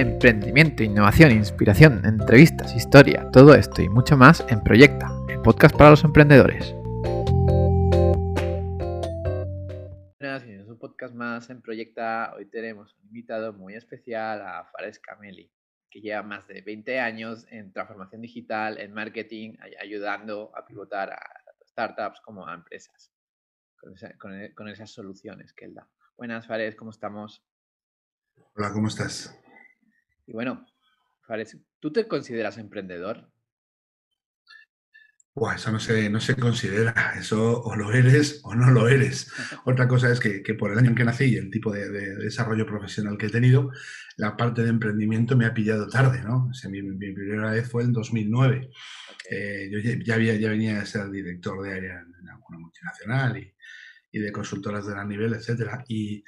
Emprendimiento, innovación, inspiración, entrevistas, historia, todo esto y mucho más en Proyecta, el podcast para los emprendedores. Buenas, es un podcast más en Proyecta. Hoy tenemos un invitado muy especial a Fares Kameli, que lleva más de 20 años en transformación digital, en marketing, ayudando a pivotar a startups como a empresas con, con esas soluciones que él da. Buenas, Fares, ¿cómo estamos? Hola, ¿cómo estás? Y bueno, Fares, ¿tú te consideras emprendedor? Buah, eso no se, no se considera, eso o lo eres o no lo eres. Otra cosa es que, por el año en que nací y el tipo de, desarrollo profesional que he tenido, la parte de emprendimiento me ha pillado tarde, ¿no? mi, primera vez fue en 2009. Eh, yo ya, había, ya venía a ser director de área en alguna multinacional y, y de consultoras de gran nivel, etcétera. Y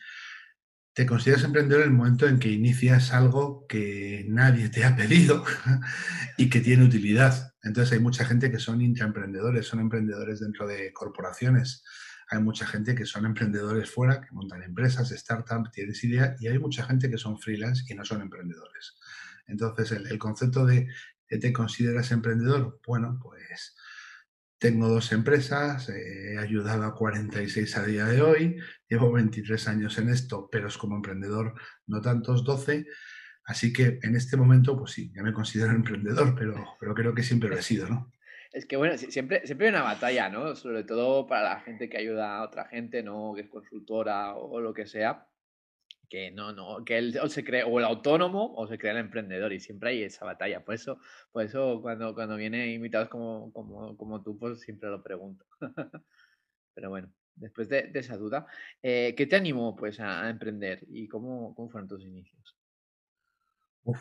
te consideras emprendedor en el momento en que inicias algo que nadie te ha pedido y que tiene utilidad. Entonces hay mucha gente que son intraemprendedores, son emprendedores dentro de corporaciones. Hay mucha gente que son emprendedores fuera, que montan empresas, startups, tienes idea, y hay mucha gente que son freelance y no son emprendedores. Entonces, el, el concepto de te consideras emprendedor, bueno, pues tengo dos empresas, he ayudado a 46 a día de hoy, llevo 23 años en esto, pero es como emprendedor no tantos 12, así que en este momento, pues sí, ya me considero emprendedor, pero, pero creo que siempre lo he sido, ¿no? Es que bueno, siempre, siempre hay una batalla, ¿no? Sobre todo para la gente que ayuda a otra gente, ¿no? Que es consultora o lo que sea que no, no, que él o se cree o el autónomo o se crea el emprendedor y siempre hay esa batalla. Por eso, por eso cuando, cuando vienen invitados como, como, como tú, pues siempre lo pregunto. Pero bueno, después de, esa duda, eh, ¿qué te animó pues a, emprender y cómo, cómo, fueron tus inicios? Uf,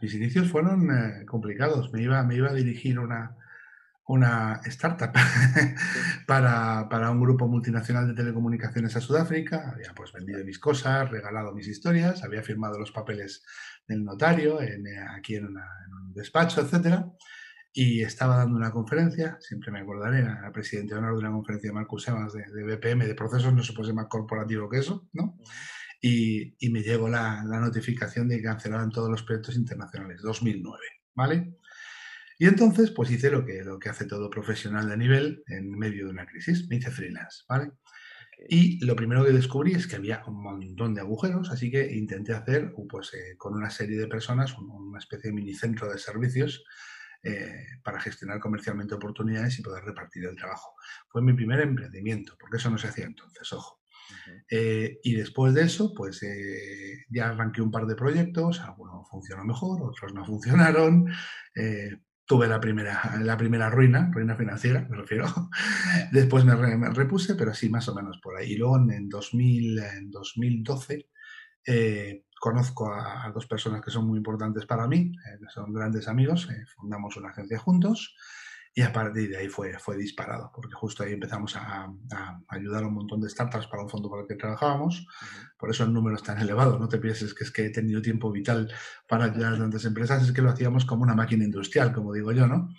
mis inicios fueron eh, complicados. Me iba, me iba a dirigir una, una startup para, un grupo multinacional de telecomunicaciones a Sudáfrica. Había pues vendido mis cosas, regalado mis historias, había firmado los papeles del notario en, eh, aquí en, un despacho, etcétera. Y estaba dando una conferencia, siempre me acordaré, era presidente de honor de una conferencia de Marcus Evans de, BPM, de procesos, no se puede ser más corporativo que eso, ¿no? Y, me llegó la, la notificación de que cancelaban todos los proyectos internacionales, 2009, ¿vale? Y entonces, pues hice lo que, lo que hace todo profesional de nivel en medio de una crisis. Me hice freelance, ¿vale? Y lo primero que descubrí es que había un montón de agujeros, así que intenté hacer, pues, eh, con una serie de personas, una especie de minicentro de servicios eh, para gestionar comercialmente oportunidades y poder repartir el trabajo. Fue mi primer emprendimiento, porque eso no se hacía entonces, ojo. Eh, y después de eso, pues ya arranqué un par de proyectos, algunos funcionó mejor, otros no funcionaron, tuve la primera, la primera ruina, ruina financiera, me refiero. Después me, repuse, pero sí, más o menos por ahí. Y luego en, 2000, en 2012 eh, conozco a, dos personas que son muy importantes para mí, eh, son grandes amigos, eh, fundamos una agencia juntos y a partir de ahí fue, fue disparado, porque justo ahí empezamos a, ayudar a un montón de startups para un fondo para el que trabajábamos. Por eso el número es tan elevado. No te pienses que es que he tenido tiempo vital para ayudar a tantas empresas, es que lo hacíamos como una máquina industrial, como digo yo, ¿no?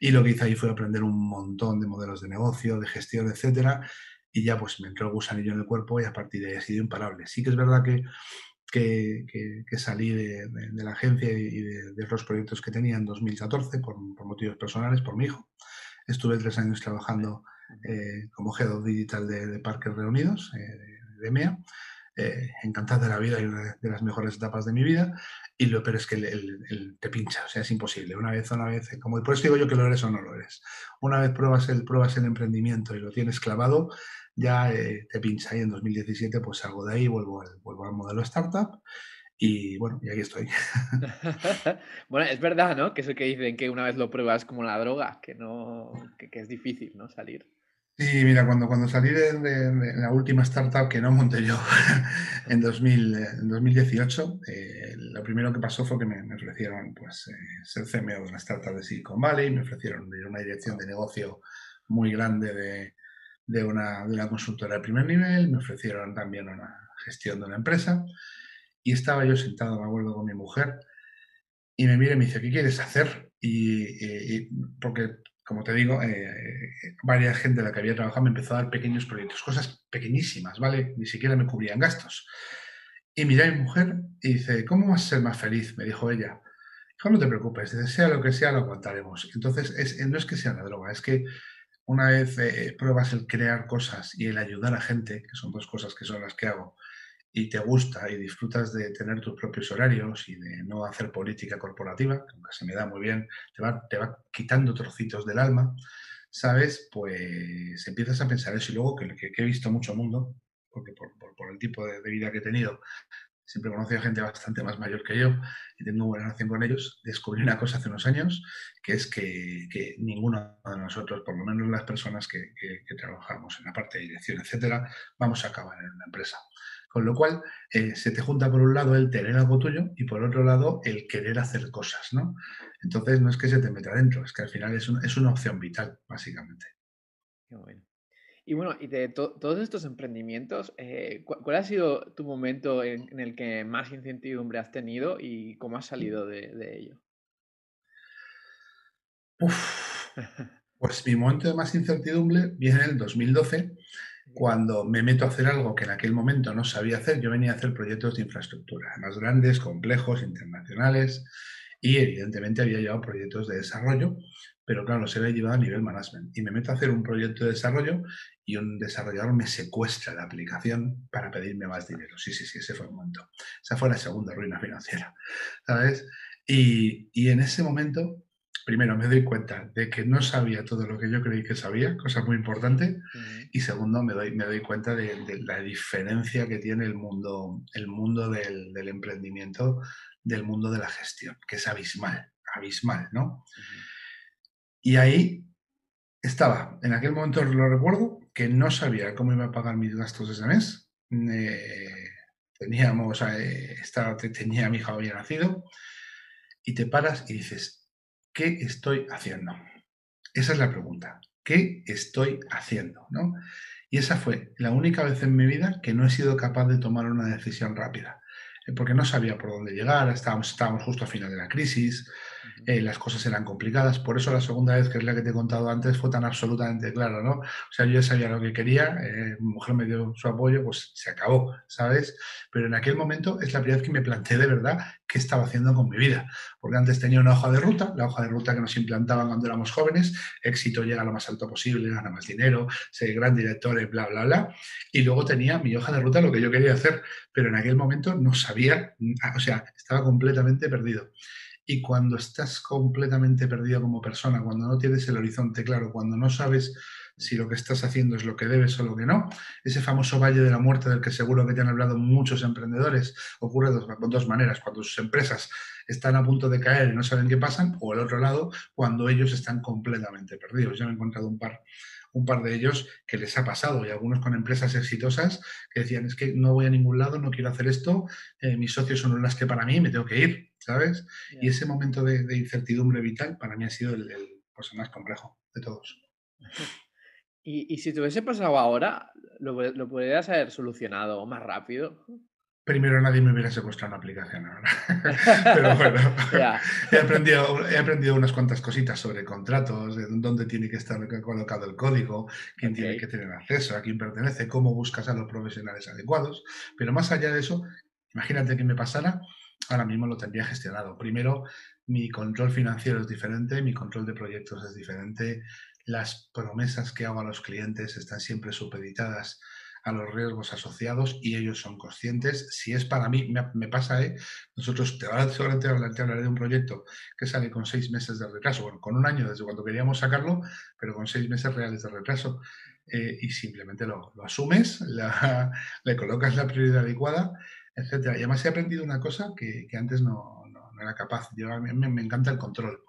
Y lo que hice ahí fue aprender un montón de modelos de negocio, de gestión, etcétera. Y ya pues me entró el gusanillo en el cuerpo y a partir de ahí ha sido imparable. Sí que es verdad que que, salí de, la agencia y de, los proyectos que tenía en 2014 por, motivos personales, por mi hijo. Estuve tres años trabajando eh, como Head of Digital de, Parques Reunidos, eh, de MEA. Eh, encantado de la vida y una de las mejores etapas de mi vida. Y lo peor es que el, te pincha, o sea, es imposible. Una vez, una vez, como por eso digo yo que lo eres o no lo eres. Una vez pruebas el, pruebas el emprendimiento y lo tienes clavado, ya eh, te pincha y en 2017 pues salgo de ahí, vuelvo al, vuelvo al modelo startup y bueno, y aquí estoy. bueno, es verdad, ¿no? Que eso que dicen que una vez lo pruebas como la droga, que no, que, es difícil, ¿no? Salir. Sí, mira, cuando, cuando salí de, la última startup que no monté yo en, 2000, en 2018, eh, lo primero que pasó fue que me, ofrecieron pues, eh, ser CMO de una startup de Silicon Valley, me ofrecieron una dirección de negocio muy grande de, de una, de una consultora de primer nivel, me ofrecieron también una gestión de una empresa y estaba yo sentado, me acuerdo, con mi mujer y me mira y me dice, ¿qué quieres hacer? Y, porque, como te digo, eh, varias gente de la que había trabajado me empezó a dar pequeños proyectos, cosas pequeñísimas, ¿vale? Ni siquiera me cubrían gastos. Y miré a mi mujer y dice, ¿cómo vas a ser más feliz? Me dijo ella. No te preocupes, sea lo que sea, lo aguantaremos. Entonces, es, no es que sea una droga, es que una vez eh, pruebas el crear cosas y el ayudar a gente, que son dos cosas que son las que hago, y te gusta y disfrutas de tener tus propios horarios y de no hacer política corporativa, que se me da muy bien, te va, te va quitando trocitos del alma, ¿sabes? Pues empiezas a pensar eso y luego que, que, he visto mucho mundo, porque por, por, el tipo de, vida que he tenido, siempre he conocido gente bastante más mayor que yo y tengo buena relación con ellos, descubrí una cosa hace unos años, que es que, que ninguno de nosotros, por lo menos las personas que, trabajamos en la parte de dirección, etcétera, vamos a acabar en una empresa. Con lo cual, eh, se te junta por un lado el tener algo tuyo y por otro lado el querer hacer cosas, ¿no? Entonces, no es que se te meta dentro, es que al final es, es una opción vital, básicamente. Qué bueno. Y bueno, y de todos estos emprendimientos, eh, ¿cuál ha sido tu momento en, el que más incertidumbre has tenido y cómo has salido de, ello? pues mi momento de más incertidumbre viene en el 2012, cuando me meto a hacer algo que en aquel momento no sabía hacer, yo venía a hacer proyectos de infraestructura, más grandes, complejos, internacionales, y evidentemente había llevado proyectos de desarrollo, pero claro, los había llevado a nivel management. Y me meto a hacer un proyecto de desarrollo y un desarrollador me secuestra la aplicación para pedirme más dinero. Sí, sí, sí, ese fue el momento. Esa fue la segunda ruina financiera, ¿sabes? Y, y en ese momento primero me doy cuenta de que no sabía todo lo que yo creí que sabía, cosa muy importante, y segundo me doy, me doy cuenta de, la diferencia que tiene el mundo, el mundo del, emprendimiento del mundo de la gestión, que es abismal, abismal, ¿no? Y ahí estaba, en aquel momento lo recuerdo, que no sabía cómo iba a pagar mis gastos ese mes. Eh, teníamos, eh, estaba, tenía mi hija había nacido, y te paras y dices, ¿qué estoy haciendo? Esa es la pregunta. ¿Qué estoy haciendo? ¿no? Y esa fue la única vez en mi vida que no he sido capaz de tomar una decisión rápida, eh, porque no sabía por dónde llegar, estábamos, estábamos justo a final de la crisis, eh, las cosas eran complicadas. Por eso la segunda vez, que es la que te he contado antes, fue tan absolutamente claro, ¿no? O sea, yo ya sabía lo que quería, eh, mi mujer me dio su apoyo, pues se acabó, ¿sabes? Pero en aquel momento es la primera vez que me planteé de verdad qué estaba haciendo con mi vida. Porque antes tenía una hoja de ruta, la hoja de ruta que nos implantaban cuando éramos jóvenes, éxito llega lo más alto posible, gana más dinero, ser gran director, bla, bla, bla. Y luego tenía mi hoja de ruta, lo que yo quería hacer, pero en aquel momento no sabía, o sea, estaba completamente perdido. Y cuando estás completamente perdido como persona, cuando no tienes el horizonte claro, cuando no sabes si lo que estás haciendo es lo que debes o lo que no, ese famoso valle de la muerte del que seguro que te han hablado muchos emprendedores, ocurre de dos, maneras, cuando sus empresas están a punto de caer y no saben qué pasan, o al otro lado, cuando ellos están completamente perdidos. Yo me he encontrado un par un par de ellos que les ha pasado y algunos con empresas exitosas que decían es que no voy a ningún lado, no quiero hacer esto, eh, mis socios son las que para mí me tengo que ir, ¿sabes? Y ese momento de, incertidumbre vital para mí ha sido el, pues, más complejo de todos. ¿Y, si te hubiese pasado ahora, lo, lo podrías haber solucionado más rápido? Primero nadie me hubiera secuestrado una aplicación ahora. Pero bueno, he, aprendido, he aprendido unas cuantas cositas sobre contratos, de dónde tiene que estar colocado el código, quién tiene que tener acceso, a quién pertenece, cómo buscas a los profesionales adecuados. Pero más allá de eso, imagínate que me pasara, ahora mismo lo tendría gestionado. Primero, mi control financiero es diferente, mi control de proyectos es diferente, las promesas que hago a los clientes están siempre supeditadas a los riesgos asociados y ellos son conscientes. Si es para mí, me, pasa, ¿eh? nosotros te, seguramente te hablaré de un proyecto que sale con seis meses de retraso, bueno, con un año desde cuando queríamos sacarlo, pero con seis meses reales de retraso. Eh, y simplemente lo, asumes, le colocas la prioridad adecuada, etcétera. Y además he aprendido una cosa que, antes no, era capaz. Yo, a mí me, encanta el control.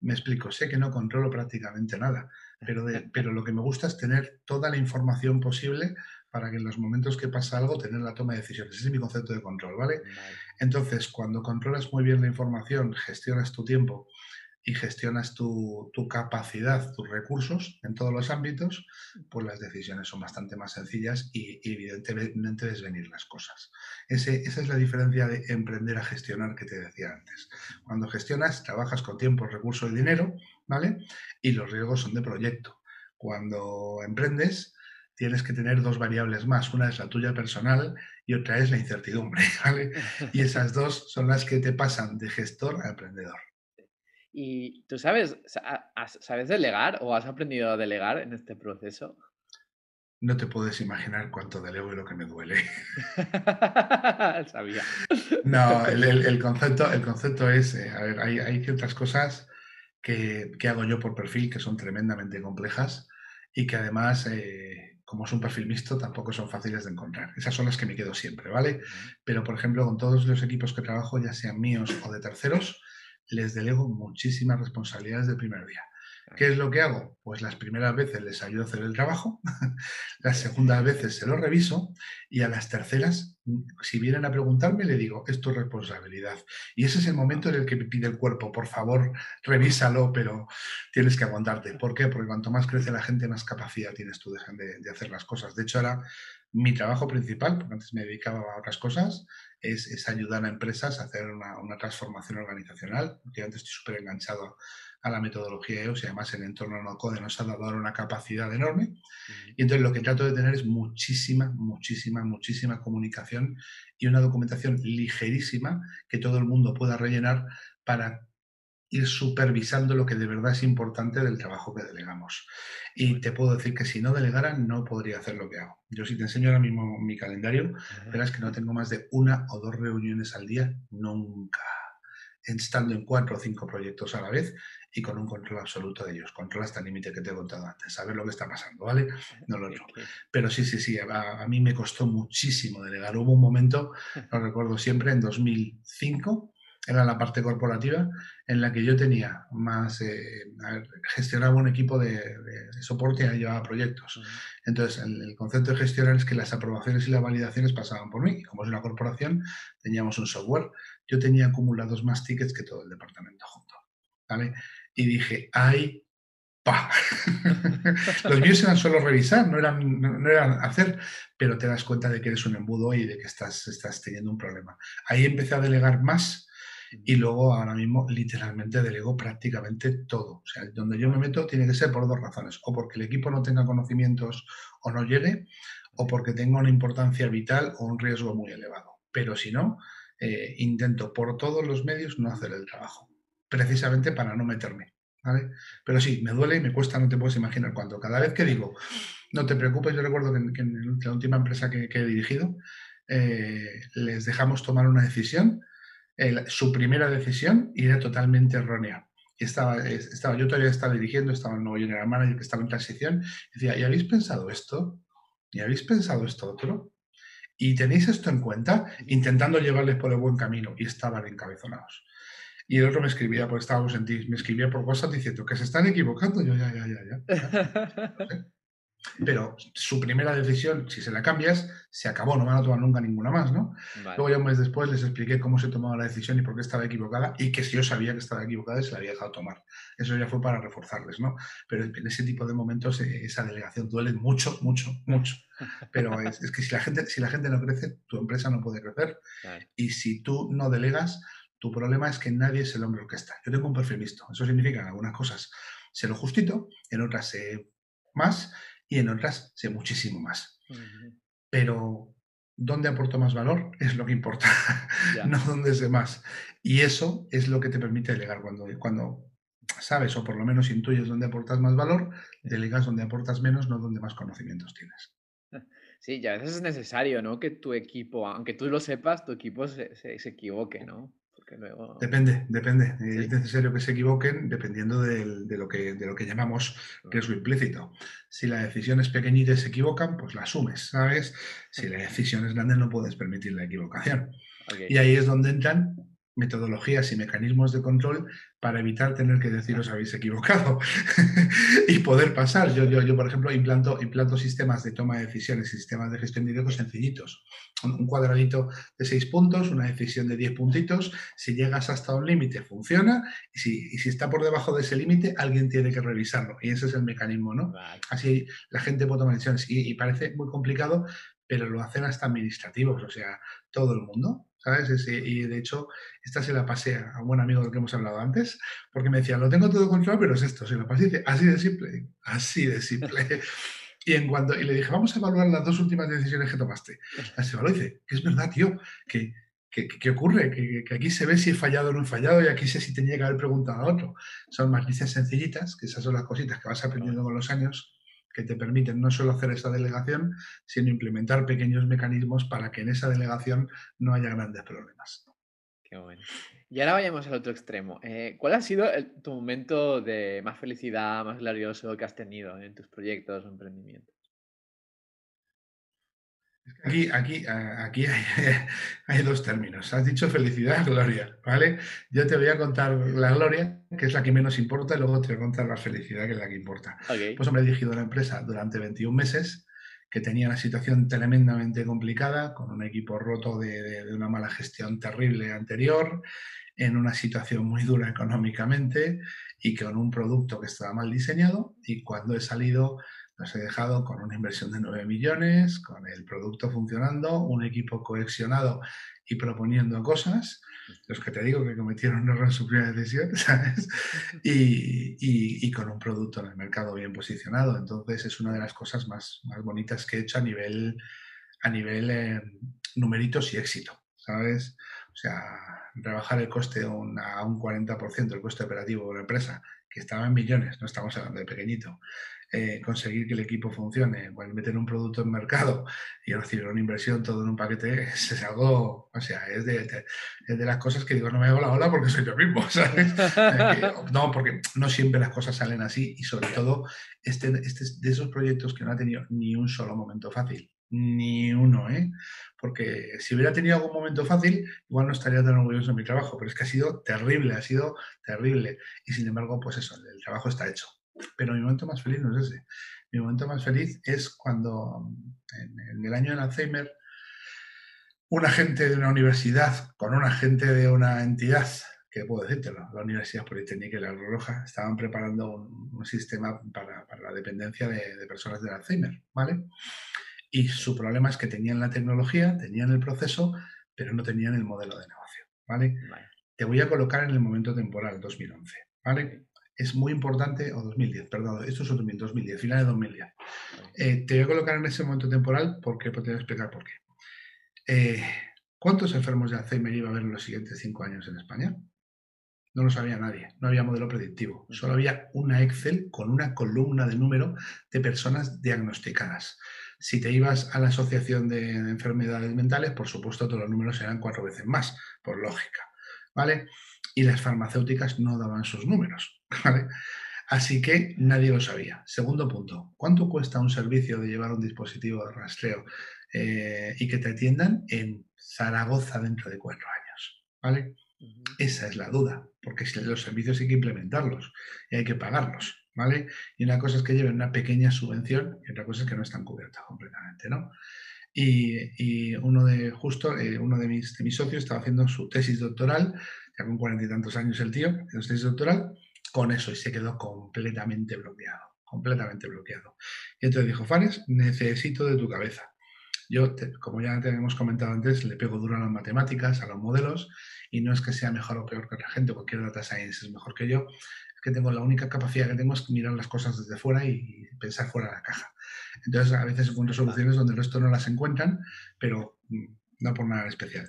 Me explico, sé que no controlo prácticamente nada, pero, pero lo que me gusta es tener toda la información posible para que en los momentos que pasa algo tener la toma de decisiones. Ese es mi concepto de control, ¿vale? Entonces, cuando controlas muy bien la información, gestionas tu tiempo y gestionas tu, capacidad, tus recursos en todos los ámbitos, pues las decisiones son bastante más sencillas y, evidentemente ves venir las cosas. esa es la diferencia de emprender a gestionar que te decía antes. Cuando gestionas, trabajas con tiempo, recursos y dinero, ¿vale? Y los riesgos son de proyecto. Cuando emprendes, tienes que tener dos variables más. Una es la tuya personal y otra es la incertidumbre, ¿vale? Y esas dos son las que te pasan de gestor a emprendedor. ¿Y tú sabes, sabes delegar o has aprendido a delegar en este proceso? No te puedes imaginar cuánto delego y lo que me duele. Sabía. No, el, concepto, el concepto es, eh, a ver, hay, ciertas cosas que, hago yo por perfil que son tremendamente complejas y que además, eh, como es un perfil mixto, tampoco son fáciles de encontrar. Esas son las que me quedo siempre, ¿vale? Pero, por ejemplo, con todos los equipos que trabajo, ya sean míos o de terceros, les delego muchísimas responsabilidades del primer día. ¿Qué es lo que hago? Pues las primeras veces les ayudo a hacer el trabajo, las segundas veces se lo reviso y a las terceras, si vienen a preguntarme, le digo, es tu responsabilidad. Y ese es el momento en el que me pide el cuerpo, por favor, revísalo, pero tienes que aguantarte. ¿Por qué? Porque cuanto más crece la gente, más capacidad tienes tú de, de hacer las cosas. De hecho, ahora mi trabajo principal, porque antes me dedicaba a otras cosas, es, ayudar a empresas a hacer una, una transformación organizacional. Porque antes estoy súper enganchado a la metodología EOS y además el entorno no code nos ha dado una capacidad enorme. Y entonces lo que trato de tener es muchísima, muchísima, muchísima comunicación y una documentación ligerísima que todo el mundo pueda rellenar para ir supervisando lo que de verdad es importante del trabajo que delegamos. Y te puedo decir que si no delegara, no podría hacer lo que hago. Yo si te enseño ahora mismo mi calendario, verás que no tengo más de una o dos reuniones al día, nunca estando en cuatro o cinco proyectos a la vez y con un control absoluto de ellos. Control hasta el límite que te he contado antes, saber lo que está pasando, ¿vale? No lo otro. Pero sí, sí, sí, a, mí me costó muchísimo delegar. Hubo un momento, lo recuerdo siempre, en 2005, era la parte corporativa, en la que yo tenía más, eh, gestionaba un equipo de, soporte y llevaba proyectos. Entonces, el, concepto de gestionar es que las aprobaciones y las validaciones pasaban por mí. Como es una corporación, teníamos un software. Yo tenía acumulados más tickets que todo el departamento junto. ¿vale? y dije, ¡ay! ¡Pa! Los míos eran solo revisar, no eran, no, eran hacer, pero te das cuenta de que eres un embudo y de que estás, estás teniendo un problema. Ahí empecé a delegar más y luego ahora mismo literalmente delego prácticamente todo. O sea, donde yo me meto tiene que ser por dos razones, o porque el equipo no tenga conocimientos o no llegue, o porque tenga una importancia vital o un riesgo muy elevado. Pero si no, eh, intento por todos los medios no hacer el trabajo precisamente para no meterme. ¿vale? Pero sí, me duele y me cuesta, no te puedes imaginar cuánto. Cada vez que digo, no te preocupes, yo recuerdo que en, la última empresa que, he dirigido, eh, les dejamos tomar una decisión, su primera decisión y era totalmente errónea. Estaba, estaba, yo todavía estaba dirigiendo, estaba el nuevo general manager que estaba en transición, y decía, ¿y habéis pensado esto? ¿Y habéis pensado esto otro? ¿Y tenéis esto en cuenta? Intentando llevarles por el buen camino y estaban encabezonados. Y el otro me escribía, porque estábamos en me escribía por WhatsApp diciendo que se están equivocando. Yo, ya, ya, ya. Pero su primera decisión, si se la cambias, se acabó, no van a tomar nunca ninguna más, ¿no? Luego ya un mes después les expliqué cómo se tomaba la decisión y por qué estaba equivocada y que si yo sabía que estaba equivocada se la había dejado tomar. Eso ya fue para reforzarles, ¿no? Pero en ese tipo de momentos eh, esa delegación duele mucho, mucho, mucho. Pero es, que si la, gente, si la gente no crece, tu empresa no puede crecer. Y si tú no delegas, tu problema es que nadie es el hombre está. Yo tengo un perfil visto. Eso significa en algunas cosas sé lo justito, en otras sé más y en otras sé muchísimo más. Pero dónde aporto más valor es lo que importa, no dónde sé más. Y eso es lo que te permite delegar. Cuando, cuando sabes o por lo menos intuyes dónde aportas más valor, delegas donde aportas menos, no donde más conocimientos tienes. Sí, ya a veces es necesario, ¿no? Que tu equipo, aunque tú lo sepas, tu equipo se, se equivoque, ¿no? Depende, depende. Es necesario que se equivoquen dependiendo de, lo que, de lo que llamamos riesgo implícito. Si la decisión es pequeñita y se equivocan, pues la asumes, ¿sabes? Si la decisión es grande no puedes permitir la equivocación. Y ahí es donde entran metodologías y mecanismos de control para evitar tener que decir os habéis equivocado y poder pasar. Yo, yo, yo, por ejemplo, implanto, implanto sistemas de toma de decisiones, sistemas de gestión de riesgos sencillitos. Un, cuadradito de seis puntos, una decisión de diez puntitos. Si llegas hasta un límite, funciona. Y si, si, está por debajo de ese límite, alguien tiene que revisarlo. Y ese es el mecanismo, ¿no? Así la gente puede tomar decisiones. Y, y parece muy complicado, pero lo hacen hasta administrativos, o sea, todo el mundo. ¿Sabes? y de hecho, esta se la pasé a un buen amigo del que hemos hablado antes, porque me decía, lo tengo todo controlado, pero es esto, se lo pasé y dice, así de simple, así de simple. Y, en cuanto, y le dije, vamos a evaluar las dos últimas decisiones que tomaste. Las evaluó y dice, es verdad, tío, que, ¿Qué, ocurre? Que, aquí se ve si he fallado o no he fallado y aquí sé si tenía que haber preguntado a otro. Son malicias sencillitas, que esas son las cositas que vas aprendiendo con los años, que te permiten no solo hacer esa delegación, sino implementar pequeños mecanismos para que en esa delegación no haya grandes problemas. Qué bueno. Y ahora vayamos al otro extremo. Eh, ¿Cuál ha sido tu momento de más felicidad, más glorioso que has tenido en tus proyectos o emprendimientos? Aquí, aquí, aquí hay, dos términos. Has dicho felicidad, gloria, ¿vale? Yo te voy a contar la gloria, que es la que menos importa, y luego te voy a contar la felicidad, que es la que importa. Pues hombre, he dirigido la empresa durante 21 meses, que tenía una situación tremendamente complicada, con un equipo roto de, de una mala gestión terrible anterior, en una situación muy dura económicamente y con un producto que estaba mal diseñado. Y cuando he salido los he dejado con una inversión de 9 millones, con el producto funcionando, un equipo cohesionado y proponiendo cosas, los que te digo que cometieron un error en su primera decisión, ¿sabes? Y, con un producto en el mercado bien posicionado. Entonces es una de las cosas más, más bonitas que he hecho a nivel, a nivel eh, numeritos y éxito, ¿sabes? O sea, rebajar el coste a un 40%, el coste operativo de la empresa, que estaba en millones, no estamos hablando de pequeñito, eh, conseguir que el equipo funcione, pues meter un producto en mercado y recibir una inversión todo en un paquete, es, algo, o sea, es de, de, las cosas que digo, no me hago la ola porque soy yo mismo, ¿sabes? no, porque no siempre las cosas salen así y sobre todo este, este, de esos proyectos que no ha tenido ni un solo momento fácil, ni uno, ¿eh? Porque si hubiera tenido algún momento fácil, igual no estaría tan orgulloso de mi trabajo, pero es que ha sido terrible, ha sido terrible. Y sin embargo, pues eso, el trabajo está hecho. Pero mi momento más feliz no es ese. Mi momento más feliz es cuando en, el año del Alzheimer, un agente de una universidad con un agente de una entidad, que puedo decírtelo, la Universidad Politécnica y la Roja, estaban preparando un, sistema para, la dependencia de, personas del Alzheimer, ¿vale? Y su problema es que tenían la tecnología, tenían el proceso, pero no tenían el modelo de negocio, ¿vale? vale. Te voy a colocar en el momento temporal, 2011, ¿vale? Es muy importante, o 2010, perdón, esto es 2010, final de 2010. Eh, te voy a colocar en ese momento temporal porque te voy a explicar por qué. Eh, ¿Cuántos enfermos de Alzheimer iba a haber en los siguientes cinco años en España? No lo sabía nadie, no había modelo predictivo, solo había una Excel con una columna de número de personas diagnosticadas. Si te ibas a la Asociación de Enfermedades Mentales, por supuesto todos los números eran cuatro veces más, por lógica. ¿Vale? Y las farmacéuticas no daban sus números. Así que nadie lo sabía. Segundo punto, ¿cuánto cuesta un servicio de llevar un dispositivo de rastreo eh, y que te atiendan en Zaragoza dentro de cuatro años? ¿Vale? Esa es la duda, porque los servicios hay que implementarlos y hay que pagarlos, ¿vale? Y una cosa es que lleven una pequeña subvención y otra cosa es que no están cubiertas completamente, ¿no? Y, uno de, justo, eh, uno de mis, de mis socios estaba haciendo su tesis doctoral, ya con cuarenta y tantos años el tío, su tesis doctoral, con eso y se quedó completamente bloqueado, completamente bloqueado. Y entonces dijo, Fares, necesito de tu cabeza. Yo, como ya te hemos comentado antes, le pego duro a las matemáticas, a los modelos, y no es que sea mejor o peor que otra gente, cualquier data science es mejor que yo, es que tengo la única capacidad que tengo es mirar las cosas desde fuera y pensar fuera de la caja. Entonces, a veces encuentro soluciones donde el resto no las encuentran, pero mm, no por nada especial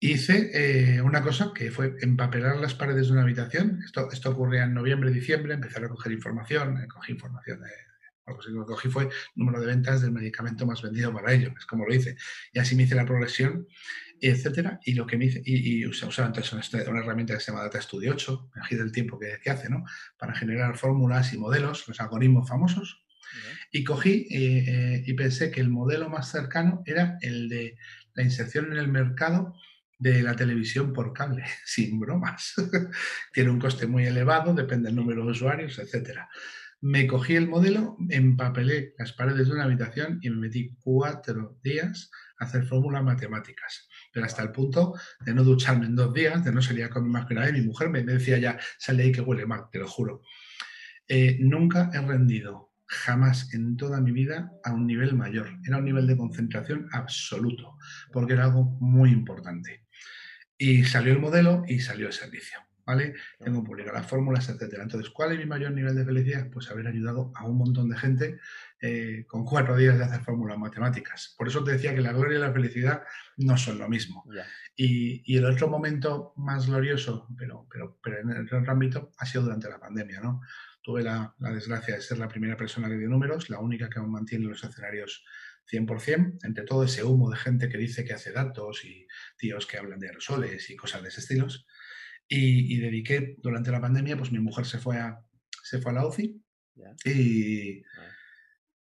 hice eh, una cosa que fue empapelar las paredes de una habitación. Esto, esto ocurría en noviembre, diciembre, empecé a recoger información, eh, cogí información de... Algo que cogí fue el número de ventas del medicamento más vendido para ello, es como lo hice. Y así me hice la progresión, etcétera. Y lo que me hice, y, y usaba entonces una, herramienta que se llama Data Studio 8, me del tiempo que, que, hace, ¿no? Para generar fórmulas y modelos, los algoritmos famosos. Y cogí eh, y pensé que el modelo más cercano era el de la inserción en el mercado de la televisión por cable, sin bromas. Tiene un coste muy elevado, depende del número de usuarios, etc. Me cogí el modelo, empapelé las paredes de una habitación y me metí cuatro días a hacer fórmulas matemáticas. Pero hasta el punto de no ducharme en dos días, de no salir con más grave. Mi mujer me decía ya, sale ahí que huele mal, te lo juro. Eh, nunca he rendido jamás en toda mi vida a un nivel mayor. Era un nivel de concentración absoluto, porque era algo muy importante. Y salió el modelo y salió el servicio. ¿vale? Tengo publicado las fórmulas, etcétera. Entonces, ¿cuál es mi mayor nivel de felicidad? Pues haber ayudado a un montón de gente eh, con cuatro días de hacer fórmulas matemáticas. Por eso te decía que la gloria y la felicidad no son lo mismo. Y, el otro momento más glorioso, pero, pero, pero en el otro ámbito, ha sido durante la pandemia, ¿no? Tuve la, la desgracia de ser la primera persona que dio números, la única que aún mantiene los escenarios 100%, entre todo ese humo de gente que dice que hace datos y tíos que hablan de aerosoles y cosas de ese estilo. Y, dediqué durante la pandemia, pues mi mujer se fue a, se fue a la UCI y...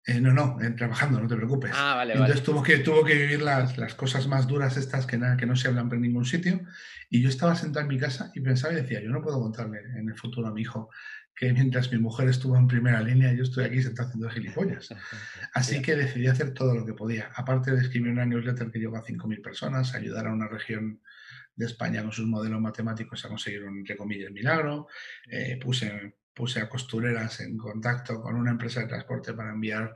Eh, no, no, trabajando, no te preocupes. Ah, Entonces Tuvo, que, tuvo que vivir las, las cosas más duras estas que, nada, que no se hablan por ningún sitio. Y yo estaba sentado en mi casa y pensaba y decía, yo no puedo contarle en el futuro a mi hijo que mientras mi mujer estuvo en primera línea, yo estoy aquí sentado haciendo gilipollas. Así que decidí hacer todo lo que podía. Aparte de escribir una newsletter que llegó a 5.000 personas, ayudar a una región de España con sus modelos matemáticos a conseguir un, entre comillas, milagro. Eh, puse, puse a costureras en contacto con una empresa de transporte para enviar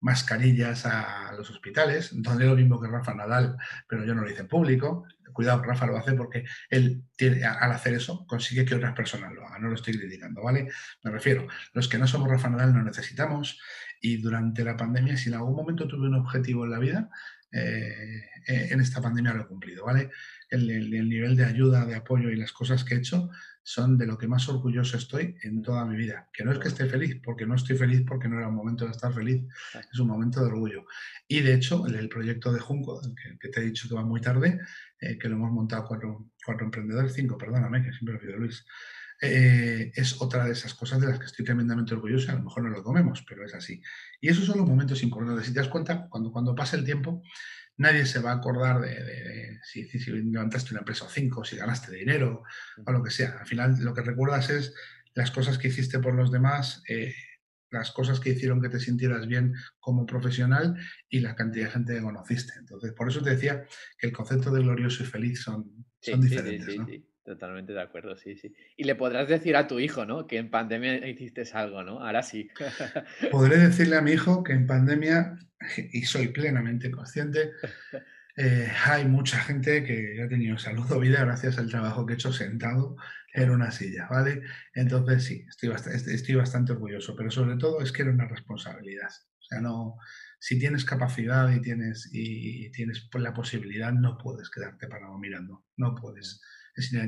mascarillas a los hospitales, donde lo mismo que Rafa Nadal, pero yo no lo hice en público. Cuidado, Rafa lo hace porque él tiene, al hacer eso consigue que otras personas lo hagan, no lo estoy criticando, ¿vale? Me refiero, los que no somos Rafa Nadal no necesitamos y durante la pandemia, si en algún momento tuve un objetivo en la vida, eh, en esta pandemia lo he cumplido, ¿vale? el, nivel de ayuda, de apoyo y las cosas que he hecho son de lo que más orgulloso estoy en toda mi vida. Que no es que esté feliz, porque no estoy feliz porque no era un momento de estar feliz, es un momento de orgullo. Y de hecho, el, proyecto de Junco, que, te he dicho que va muy tarde, eh, que lo hemos montado cuatro, cuatro emprendedores, cinco, perdóname, que siempre olvido Luis, eh, es otra de esas cosas de las que estoy tremendamente orgulloso. A lo mejor no lo comemos, pero es así. Y esos son los momentos importantes. Si te das cuenta, cuando, cuando pasa el tiempo, nadie se va a acordar de, si, levantaste una empresa o cinco, si ganaste dinero o lo que sea. Al final lo que recuerdas es las cosas que hiciste por los demás, eh, las cosas que hicieron que te sintieras bien como profesional y la cantidad de gente que conociste. Entonces, por eso te decía que el concepto de glorioso y feliz son, son diferentes. Totalmente de acuerdo, sí, sí. Y le podrás decir a tu hijo, ¿no? Que en pandemia hiciste algo, ¿no? Ahora sí. Podré decirle a mi hijo que en pandemia, y soy plenamente consciente, eh, hay mucha gente que ha tenido salud o vida gracias al trabajo que he hecho sentado en una silla, ¿vale? Entonces sí, estoy bastante, estoy bastante orgulloso, pero sobre todo es que era una responsabilidad. O sea, no, si tienes capacidad y tienes, y tienes la posibilidad, no puedes quedarte parado mirando, no puedes.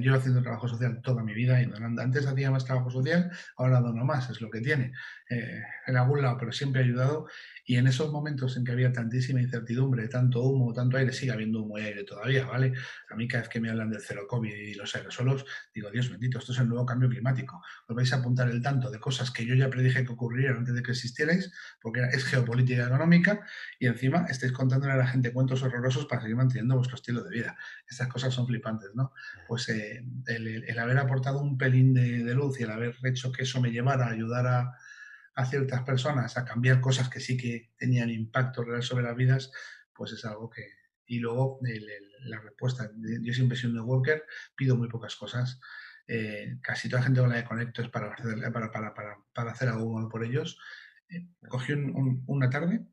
Yo haciendo trabajo social toda mi vida y donando. Antes hacía más trabajo social, ahora dono más, es lo que tiene. Eh, en algún lado, pero siempre ha ayudado y en esos momentos en que había tantísima incertidumbre, tanto humo, tanto aire, sigue habiendo humo y aire todavía, ¿vale? A mí cada vez que me hablan del cero COVID y los aerosolos, digo, Dios bendito, esto es el nuevo cambio climático. Os vais a apuntar el tanto de cosas que yo ya predije que ocurrirían antes de que existierais, porque es geopolítica económica, y encima estáis contándole a la gente cuentos horrorosos para seguir manteniendo vuestro estilo de vida. Estas cosas son flipantes, ¿no? Pues eh, el, haber aportado un pelín de, de luz y el haber hecho que eso me llevara a ayudar a a ciertas personas a cambiar cosas que sí que tenían impacto real sobre las vidas, pues es algo que... Y luego la respuesta, yo siempre soy un networker, pido muy pocas cosas. Eh, casi toda la gente con la que conecto para hacer, para, para, para, para hacer algo bueno por ellos. Eh, cogí una tarde,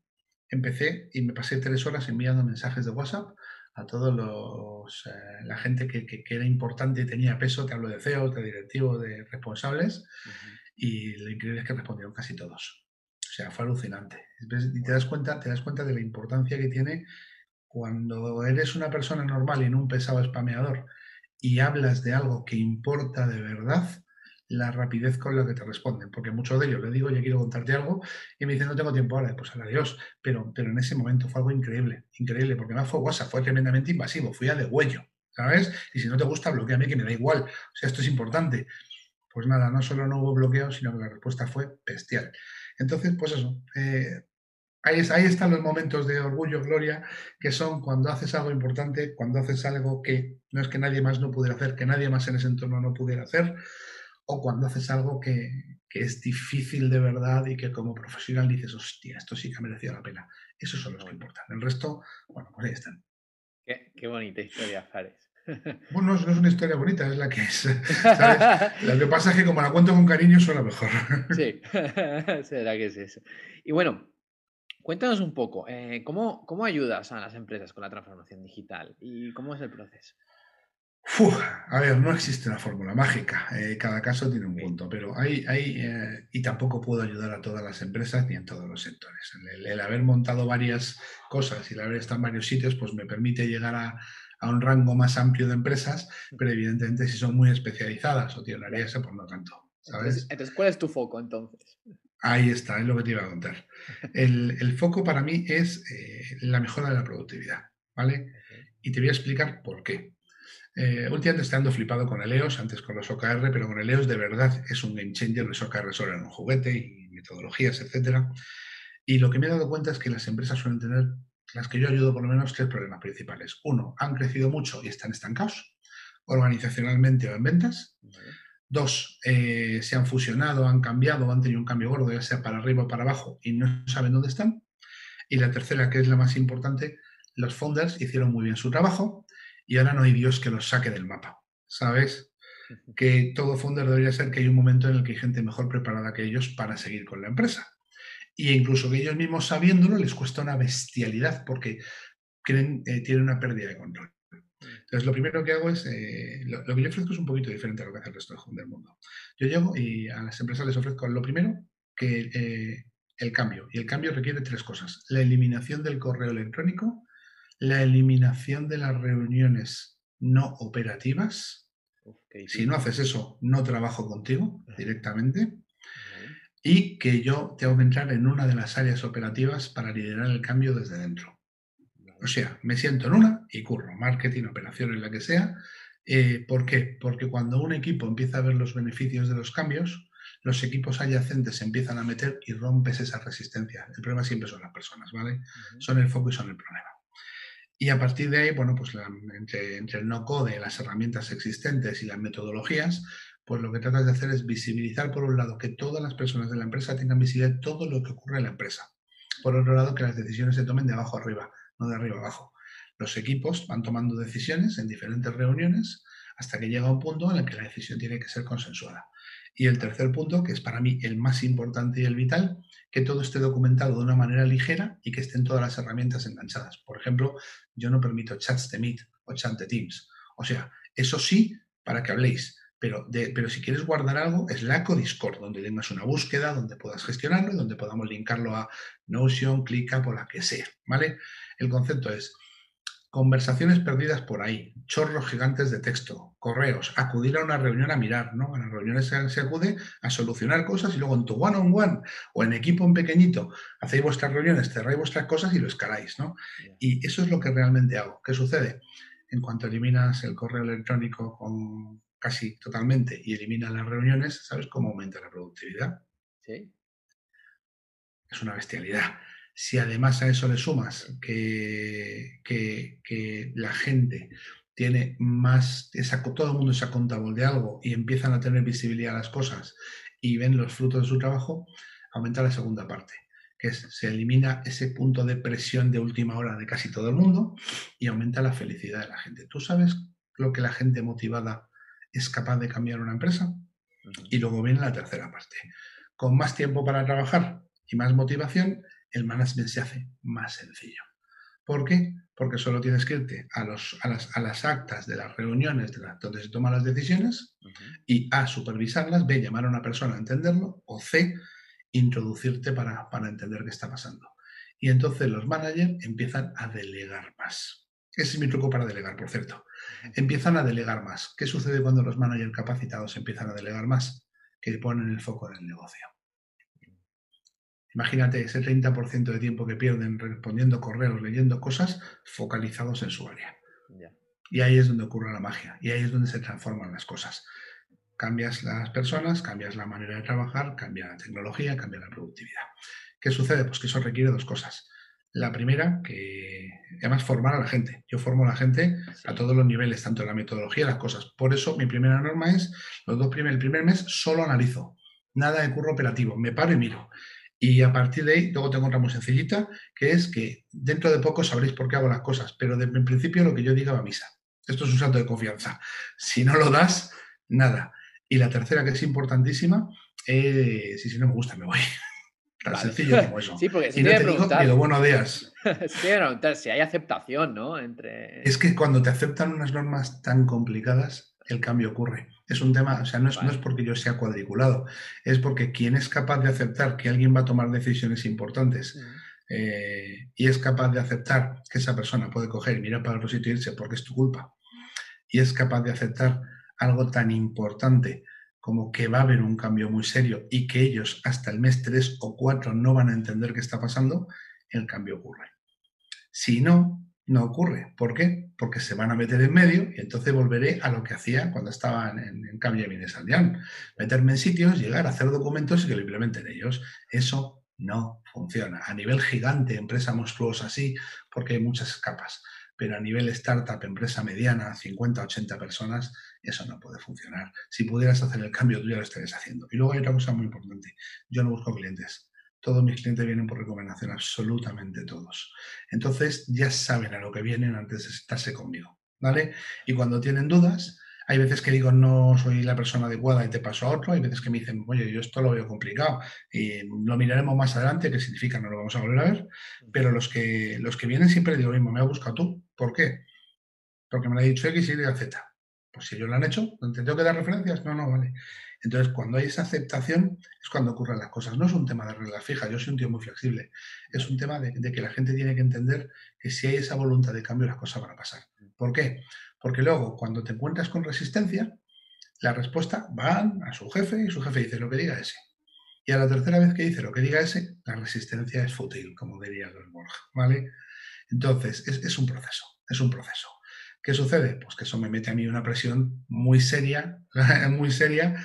empecé y me pasé tres horas enviando mensajes de WhatsApp a todos los eh, la gente que, que, era importante y tenía peso, te hablo de CEO, de directivos, de responsables, y lo increíble es que respondieron casi todos. O sea, fue alucinante. Y te das cuenta, te das cuenta de la importancia que tiene cuando eres una persona normal y no un pesado spameador y hablas de algo que importa de verdad, la rapidez con la que te responden, porque muchos de ellos le digo, ya quiero contarte algo, y me dicen, no tengo tiempo ahora, pues adiós, pero, pero en ese momento fue algo increíble, increíble, porque no fue WhatsApp, fue tremendamente invasivo, fui a de huello, ¿sabes? Y si no te gusta, bloqueame, que me da igual, o sea, esto es importante. Pues nada, no solo no hubo bloqueo, sino que la respuesta fue bestial. Entonces, pues eso, eh, ahí, ahí, están los momentos de orgullo, gloria, que son cuando haces algo importante, cuando haces algo que no es que nadie más no pudiera hacer, que nadie más en ese entorno no pudiera hacer, o cuando haces algo que, es difícil de verdad y que como profesional dices, hostia, esto sí que ha merecido la pena. Esos son los que importan. El resto, bueno, pues ahí están. Qué, qué bonita historia, Fares. Bueno, no es una historia bonita, es la que es. Lo que pasa es que como la cuento con cariño suena mejor. Sí, será que es eso. Y bueno, cuéntanos un poco, eh, ¿cómo, ¿cómo ayudas a las empresas con la transformación digital y cómo es el proceso? a ver, no existe una fórmula mágica, eh, cada caso tiene un punto, pero hay, hay eh, y tampoco puedo ayudar a todas las empresas ni en todos los sectores. El, haber montado varias cosas y el haber estado en varios sitios, pues me permite llegar a, un rango más amplio de empresas, pero evidentemente si son muy especializadas o tienen áreas, pues no tanto. ¿sabes? Entonces, ¿cuál es tu foco entonces? Ahí está, es lo que te iba a contar. El, foco para mí es eh, la mejora de la productividad, ¿vale? Y te voy a explicar por qué. Eh, últimamente estoy ando flipado con el EOS, antes con los OKR, pero con el EOS de verdad es un game changer. Los OKR solo eran un juguete y metodologías, etc. Y lo que me he dado cuenta es que las empresas suelen tener, las que yo ayudo por lo menos, tres problemas principales. Uno, han crecido mucho y están estancados, organizacionalmente o en ventas. Dos, eh, se han fusionado, han cambiado, han tenido un cambio gordo, ya sea para arriba o para abajo, y no saben dónde están. Y la tercera, que es la más importante, los founders hicieron muy bien su trabajo, y ahora no hay Dios que los saque del mapa, ¿sabes? Que todo founder debería ser que hay un momento en el que hay gente mejor preparada que ellos para seguir con la empresa. Y incluso que ellos mismos sabiéndolo les cuesta una bestialidad porque creen, eh, tienen una pérdida de control. Entonces, lo primero que hago es, eh, lo, que yo ofrezco es un poquito diferente a lo que hace el resto del mundo. Yo llego y a las empresas les ofrezco lo primero, que eh, el cambio. Y el cambio requiere tres cosas. La eliminación del correo electrónico, la eliminación de las reuniones no operativas. si no haces eso, no trabajo contigo directamente. Y que yo tengo que entrar en una de las áreas operativas para liderar el cambio desde dentro. O sea, me siento en una y curro, marketing, operaciones, la que sea. Eh, ¿Por qué? Porque cuando un equipo empieza a ver los beneficios de los cambios, los equipos adyacentes se empiezan a meter y rompes esa resistencia. El problema siempre son las personas, ¿vale? Son el foco y son el problema. Y a partir de ahí, bueno, pues entre, el no-code, las herramientas existentes y las metodologías, pues lo que tratas de hacer es visibilizar, por un lado, que todas las personas de la empresa tengan visibilidad todo lo que ocurre en la empresa. Por otro lado, que las decisiones se tomen de abajo arriba, no de arriba abajo. Los equipos van tomando decisiones en diferentes reuniones hasta que llega un punto en el que la decisión tiene que ser consensuada. Y el tercer punto, que es para mí el más importante y el vital, que todo esté documentado de una manera ligera y que estén todas las herramientas enganchadas. Por ejemplo, yo no permito chats de Meet o chats de Teams. O sea, eso sí, para que habléis. Pero, pero si quieres guardar algo, Slack o Discord, donde tengas una búsqueda, donde puedas gestionarlo y donde podamos linkarlo a Notion, ClickUp o la que sea. ¿Vale? El concepto es, conversaciones perdidas por ahí, chorros gigantes de texto, correos, acudir a una reunión a mirar, ¿no? En las reuniones se, acude a solucionar cosas y luego en tu one on one o en equipo en pequeñito hacéis vuestras reuniones, cerráis vuestras cosas y lo escaláis, ¿no? Y eso es lo que realmente hago. ¿Qué sucede? En cuanto eliminas el correo electrónico con casi totalmente y eliminas las reuniones, ¿sabes cómo aumenta la productividad? Sí. Es una bestialidad. Si además a eso le sumas que, que, la gente tiene más, esa, todo el mundo es contable de algo y empiezan a tener visibilidad a las cosas y ven los frutos de su trabajo, aumenta la segunda parte, que es se elimina ese punto de presión de última hora de casi todo el mundo y aumenta la felicidad de la gente. ¿Tú sabes lo que la gente motivada es capaz de cambiar una empresa? Y luego viene la tercera parte. Con más tiempo para trabajar y más motivación, el management se hace más sencillo. ¿Por qué? Porque solo tienes que irte a, los, a, las, a las, actas de las reuniones de donde se toman las decisiones y A, supervisarlas, B, llamar a una persona a entenderlo o C, introducirte para, para entender qué está pasando. Y entonces los managers empiezan a delegar más. Ese es mi truco para delegar, por cierto. Empiezan a delegar más. ¿Qué sucede cuando los managers capacitados empiezan a delegar más? Que ponen el foco en el negocio. Imagínate ese 30% de tiempo que pierden respondiendo correos, leyendo cosas, focalizados en su área. Y ahí es donde ocurre la magia, y ahí es donde se transforman las cosas. Cambias las personas, cambias la manera de trabajar, cambia la tecnología, cambia la productividad. ¿Qué sucede? Pues que eso requiere dos cosas. La primera, que además formar a la gente. Yo formo a la gente a todos los niveles, tanto en la metodología, las cosas. Por eso mi primera norma es, los dos primer, el primer mes solo analizo. Nada de curro operativo. Me paro y miro. Y a partir de ahí, luego tengo otra muy sencillita, que es que dentro de poco sabréis por qué hago las cosas, pero el principio lo que yo diga va a misa. Esto es un salto de confianza. Si no lo das, nada. Y la tercera, que es importantísima, es, si, si no me gusta, me voy. Tan sencillo como eso. Sí, porque y no te digo ni buenos días. sí, si hay aceptación, ¿no? Entre... Es que cuando te aceptan unas normas tan complicadas, el cambio ocurre. Es un tema, o sea, no es, no es porque yo sea cuadriculado, es porque quien es capaz de aceptar que alguien va a tomar decisiones importantes eh, y es capaz de aceptar que esa persona puede coger y mirar para otro sitio y irse porque es tu culpa, y es capaz de aceptar algo tan importante como que va a haber un cambio muy serio y que ellos hasta el mes 3 o 4 no van a entender qué está pasando, el cambio ocurre. Si no, no ocurre. ¿Por qué? Porque se van a meter en medio y entonces volveré a lo que hacía cuando estaba en, en Sandián. Meterme en sitios, llegar a hacer documentos y que lo implementen ellos. Eso no funciona. A nivel gigante, empresa monstruosa, sí, porque hay muchas capas. Pero a nivel startup, empresa mediana, 50, 80 personas, eso no puede funcionar. Si pudieras hacer el cambio, tú ya lo estarías haciendo. Y luego hay otra cosa muy importante. Yo no busco clientes. Todos mis clientes vienen por recomendación, absolutamente todos. Entonces ya saben a lo que vienen antes de estarse conmigo. ¿Vale? Y cuando tienen dudas, hay veces que digo no soy la persona adecuada y te paso a otro, hay veces que me dicen, oye, yo esto lo veo complicado y lo miraremos más adelante, qué significa, no lo vamos a volver a ver, pero los que, los que vienen siempre digo lo mismo, me ha buscado tú, ¿por qué? Porque me lo ha dicho X, Y, Z. Pues si ellos lo han hecho, ¿te tengo que dar referencias? No, no, vale. Entonces, cuando hay esa aceptación, es cuando ocurren las cosas. No es un tema de regla fija, yo soy un tío muy flexible. Es un tema de, que la gente tiene que entender que si hay esa voluntad de cambio, las cosas van a pasar. ¿Por qué? Porque luego, cuando te encuentras con resistencia, la respuesta va a su jefe y su jefe dice lo que diga ese. Y a la tercera vez que dice lo que diga ese, la resistencia es fútil, como diría los Borja, ¿vale? Entonces, es un proceso, es un proceso. ¿Qué sucede? Pues que eso me mete a mí una presión muy seria, muy seria,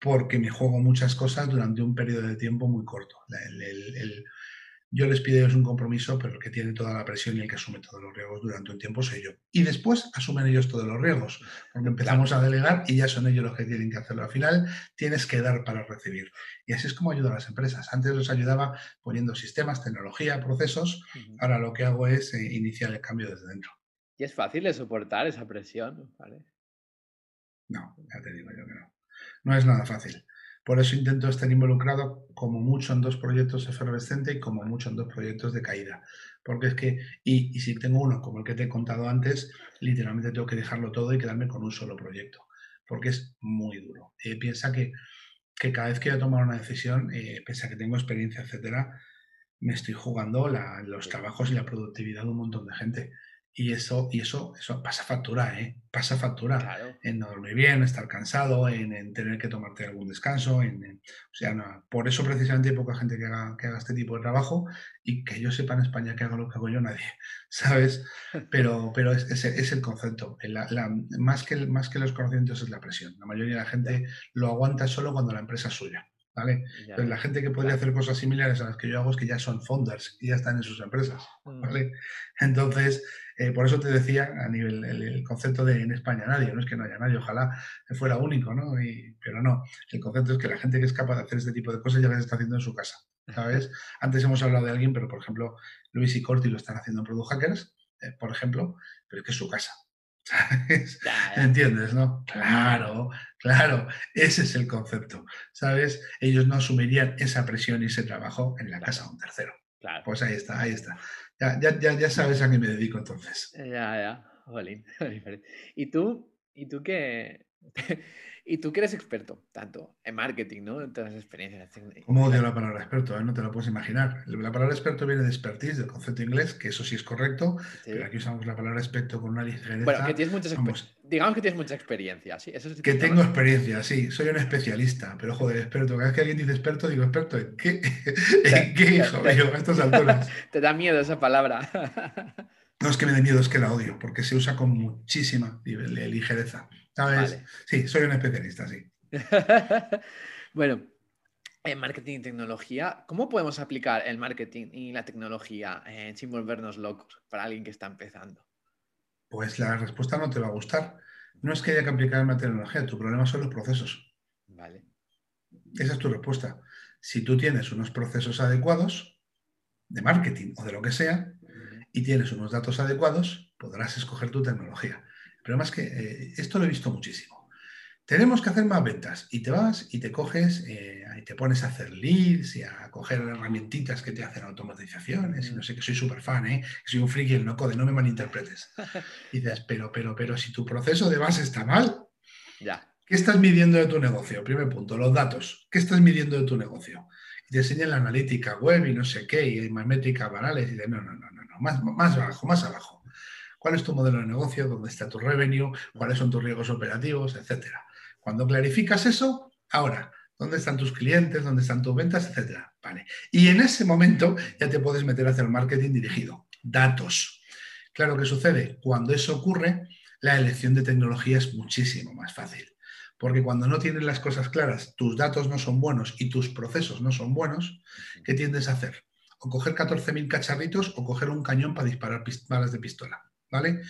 porque me juego muchas cosas durante un periodo de tiempo muy corto. Yo les pido ellos un compromiso, pero el que tiene toda la presión y el que asume todos los riesgos durante un tiempo soy yo. Y después asumen ellos todos los riesgos, porque empezamos a delegar y ya son ellos los que tienen que hacerlo. Al final tienes que dar para recibir. Y así es como ayudo a las empresas. Antes los ayudaba poniendo sistemas, tecnología, procesos. Ahora lo que hago es eh, iniciar el cambio desde dentro. Y es fácil de soportar esa presión, ¿vale? No, ya te digo yo que no. No es nada fácil. Por eso intento estar involucrado como mucho en dos proyectos efervescentes y como mucho en dos proyectos de caída. Porque es que, y, si tengo uno como el que te he contado antes, literalmente tengo que dejarlo todo y quedarme con un solo proyecto. Porque es muy duro. Eh, piensa que, que, cada vez que voy a tomar una decisión, eh, pese a que tengo experiencia, etcétera, me estoy jugando los trabajos y la productividad de un montón de gente. Y eso, y eso, eso pasa factura, ¿eh? Pasa factura. En no dormir bien, estar cansado, en, tener que tomarte algún descanso. En, o sea, no, por eso precisamente hay poca gente que haga, que haga este tipo de trabajo y que yo sepa en España que haga lo que hago yo, nadie, ¿sabes? Pero, pero es, es, el concepto. La, más, que, más que los conocimientos es la presión. La mayoría de la gente lo aguanta solo cuando la empresa es suya. ¿vale? la gente que podría hacer cosas similares a las que yo hago es que ya son founders y ya están en sus empresas, mm. ¿vale? Entonces, eh, por eso te decía a nivel el, concepto de en España nadie, no es que no haya nadie, ojalá fuera único, ¿no? pero no, el concepto es que la gente que es capaz de hacer este tipo de cosas ya las está haciendo en su casa, ¿sabes? Antes hemos hablado de alguien, pero por ejemplo, Luis y Corti lo están haciendo en Product Hackers, eh, por ejemplo, pero es que es su casa. ¿Sabes? ¿Entiendes, no? Claro, claro, ese es el concepto, ¿sabes? Ellos no asumirían esa presión y ese trabajo en la casa de un tercero. Claro. Pues ahí está, ahí está. Ya, ya, ya, sabes a qué me dedico entonces. Ya, ya, Jolín. ¿Y tú? ¿Y tú qué? Y tú que eres experto, tanto en marketing, ¿no? En todas las experiencias. ¿Cómo odio la palabra experto? Eh? No te lo puedes imaginar. La palabra experto viene de expertise, del concepto inglés, que eso sí es correcto, pero aquí usamos la palabra experto con una ligereza. Bueno, que tienes muchas Digamos que tienes mucha experiencia, ¿sí? Eso que tengo experiencia, sí. Soy un especialista, pero joder, experto. Cada vez que alguien dice experto, digo experto. ¿En qué? ¿En qué, hijo mío, a estas alturas? Te da miedo esa palabra. No es que me dé miedo, es que la odio, porque se usa con muchísima ligereza. Sí, soy un especialista, sí. bueno, en marketing y tecnología, ¿cómo podemos aplicar el marketing y la tecnología en sin volvernos locos para alguien que está empezando? Pues la respuesta no te va a gustar. No es que haya que aplicar la tecnología, tu problema son los procesos. Vale. Esa es tu respuesta. Si tú tienes unos procesos adecuados de marketing o de lo que sea y tienes unos datos adecuados, podrás escoger tu tecnología. El problema es que eh, esto lo he visto muchísimo. Tenemos que hacer más ventas. Y te vas y te coges eh, y te pones a hacer leads y a coger herramientitas que te hacen automatizaciones. Y no sé, que soy súper fan, ¿eh? soy un friki el no code, no me malinterpretes. Y dices, pero, pero, pero si tu proceso de base está mal, ya. ¿qué estás midiendo de tu negocio? Primer punto, los datos. ¿Qué estás midiendo de tu negocio? Y te enseñan la analítica web y no sé qué, y hay más métricas banales. Y dices, no, no, no, no, no, más, más abajo, más abajo. ¿Cuál es tu modelo de negocio? ¿Dónde está tu revenue? ¿Cuáles son tus riesgos operativos? Etcétera. Cuando clarificas eso, ahora, ¿dónde están tus clientes? ¿Dónde están tus ventas? Etcétera. Vale. Y en ese momento ya te puedes meter a hacer marketing dirigido. Datos. Claro que sucede. Cuando eso ocurre, la elección de tecnología es muchísimo más fácil. Porque cuando no tienes las cosas claras, tus datos no son buenos y tus procesos no son buenos, ¿qué tiendes a hacer? O coger 14.000 cacharritos o coger un cañón para disparar balas de pistola. ¿Vale?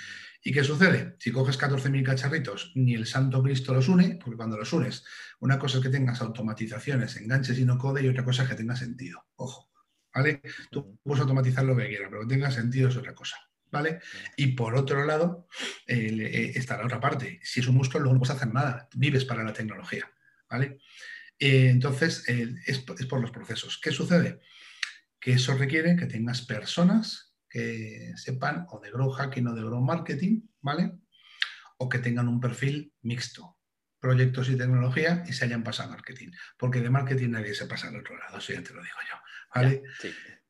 ¿Y qué sucede? Si coges 14.000 cacharritos, ni el santo Cristo los une, porque cuando los unes, una cosa es que tengas automatizaciones, enganches y no code, y otra cosa es que tenga sentido. Ojo, ¿vale? Tú puedes automatizar lo que quieras, pero que tenga sentido es otra cosa. ¿Vale? Y por otro lado, eh, está la otra parte. Si es un músculo, luego no puedes hacer nada. Vives para la tecnología. ¿Vale? Eh, entonces, eh, es, es por los procesos. ¿Qué sucede? Que eso requiere que tengas personas que sepan o de grow hacking o de grow marketing, ¿vale? O que tengan un perfil mixto, proyectos y tecnología y se hayan pasado a marketing. Porque de marketing nadie se pasa al otro lado, eso ya te lo digo yo, ¿vale?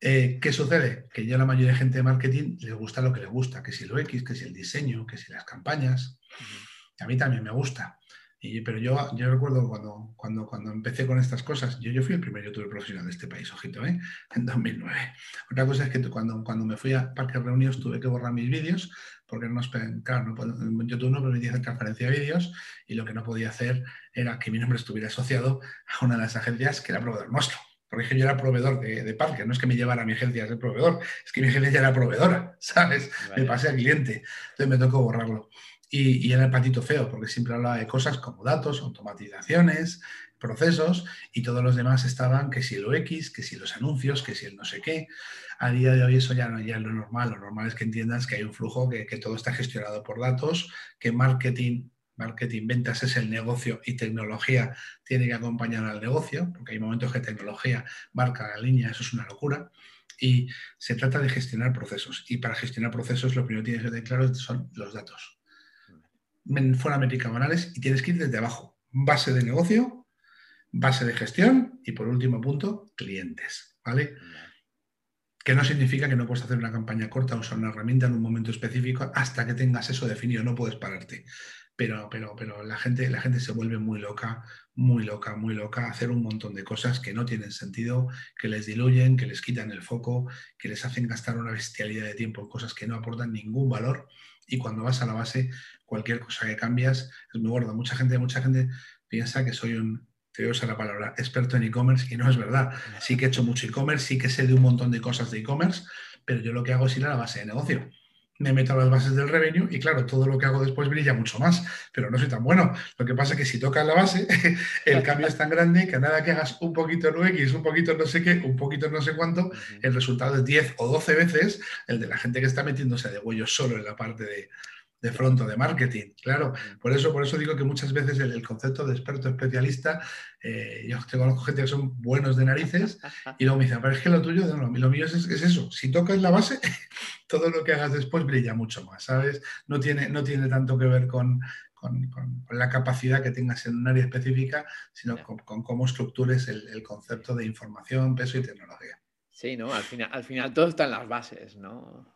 Eh, ¿Qué sucede? Que ya la mayoría de gente de marketing les gusta lo que le gusta, que si lo X, que si el diseño, que si las campañas. A mí también me gusta pero yo, yo recuerdo cuando, cuando, cuando empecé con estas cosas, yo, yo fui el primer youtuber profesional de este país, ojito, ¿eh? en 2009. Otra cosa es que cuando, cuando me fui a Parques Reunidos tuve que borrar mis vídeos porque no, claro, no, YouTube no permitía hacer transferencia de vídeos y lo que no podía hacer era que mi nombre estuviera asociado a una de las agencias que era proveedor nuestro. Porque yo era proveedor de, de parque, no es que me llevara a mi agencia a ser proveedor, es que mi agencia era proveedora, ¿sabes? Me pasé al cliente, entonces me tocó borrarlo y, era el patito feo, porque siempre hablaba de cosas como datos, automatizaciones, procesos, y todos los demás estaban que si lo X, que si los anuncios, que si el no sé qué. A día de hoy eso ya no ya es lo normal, lo normal es que entiendas que hay un flujo, que, que todo está gestionado por datos, que marketing marketing, ventas es el negocio y tecnología tiene que acompañar al negocio, porque hay momentos que tecnología marca la línea, eso es una locura. Y se trata de gestionar procesos. Y para gestionar procesos lo primero que tienes que tener claro son los datos fuera métricas banales y tienes que ir desde abajo. Base de negocio, base de gestión y por último punto, clientes. ¿Vale? Que no significa que no puedes hacer una campaña corta o usar una herramienta en un momento específico hasta que tengas eso definido, no puedes pararte. Pero, pero, pero la, gente, la gente se vuelve muy loca, muy loca, muy loca, hacer un montón de cosas que no tienen sentido, que les diluyen, que les quitan el foco, que les hacen gastar una bestialidad de tiempo en cosas que no aportan ningún valor y cuando vas a la base, cualquier cosa que cambias es muy gordo. Mucha gente, mucha gente piensa que soy un, te voy a usar la palabra, experto en e-commerce y no es verdad. Sí que he hecho mucho e-commerce, sí que sé de un montón de cosas de e-commerce, pero yo lo que hago es ir a la base de negocio me meto a las bases del revenue y claro, todo lo que hago después brilla mucho más, pero no soy tan bueno. Lo que pasa es que si tocas la base, el cambio es tan grande que nada que hagas un poquito en UX, un poquito no sé qué, un poquito no sé cuánto, el resultado es 10 o 12 veces el de la gente que está metiéndose de huello solo en la parte de, de fronto, de marketing. Claro, por eso, por eso digo que muchas veces el, concepto de experto especialista, eh, yo te conozco gente que son buenos de narices y luego me dicen, pero es que lo tuyo, no, lo mío es, es, eso, si tocas la base, todo lo que hagas después brilla mucho más, ¿sabes? No tiene, no tiene tanto que ver con, con, la capacidad que tengas en un área específica, sino con, cómo estructures el, el, concepto de información, peso y tecnología. Sí, ¿no? Al final, al final todo está en las bases, ¿no?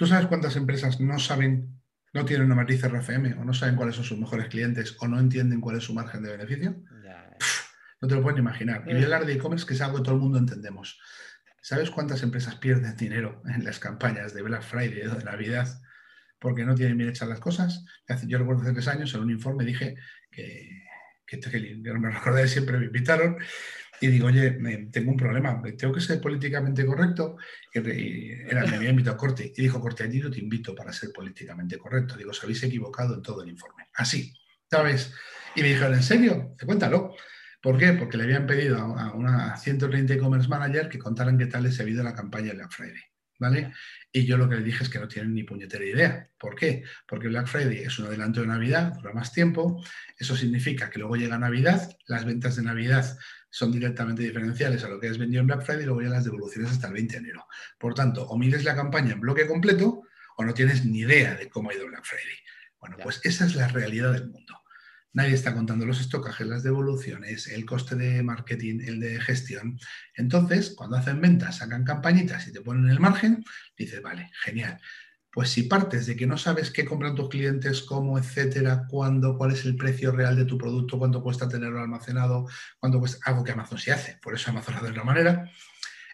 ¿Tú sabes cuántas empresas no saben, no tienen una matriz RFM o no saben cuáles son sus mejores clientes o no entienden cuál es su margen de beneficio? no te lo pueden imaginar. Y voy a hablar de e-commerce, que es algo que todo el mundo entendemos. ¿Sabes cuántas empresas pierden dinero en las campañas de Black Friday o de Navidad porque no tienen bien hechas las cosas? Yo recuerdo hace tres años en un informe dije que, que, que me recordaré siempre, me invitaron y digo, oye, tengo un problema, tengo que ser políticamente correcto. Y me había invitado a Corte y dijo, Corte, allí no te invito para ser políticamente correcto. Digo, os habéis equivocado en todo el informe. Así, ¿sabes? Y me dijeron, ¿en serio? Cuéntalo. ¿Por qué? Porque le habían pedido a una 130 e-commerce manager que contaran qué tal les ha habido la campaña de Black Friday. ¿Vale? Y yo lo que le dije es que no tienen ni puñetera idea. ¿Por qué? Porque Black Friday es un adelanto de Navidad, dura más tiempo. Eso significa que luego llega Navidad, las ventas de Navidad son directamente diferenciales a lo que has vendido en Black Friday y luego ya las devoluciones hasta el 20 de enero. Por tanto, o mides la campaña en bloque completo o no tienes ni idea de cómo ha ido Black Friday. Bueno, pues esa es la realidad del mundo. Nadie está contando los estocajes, las devoluciones, el coste de marketing, el de gestión. Entonces, cuando hacen ventas, sacan campañitas y te ponen el margen, dices, vale, genial. Pues si partes de que no sabes qué compran tus clientes, cómo, etcétera, cuándo, cuál es el precio real de tu producto, cuánto cuesta tenerlo almacenado, cuánto cuesta, algo que Amazon sí hace, por eso Amazon hace de otra manera,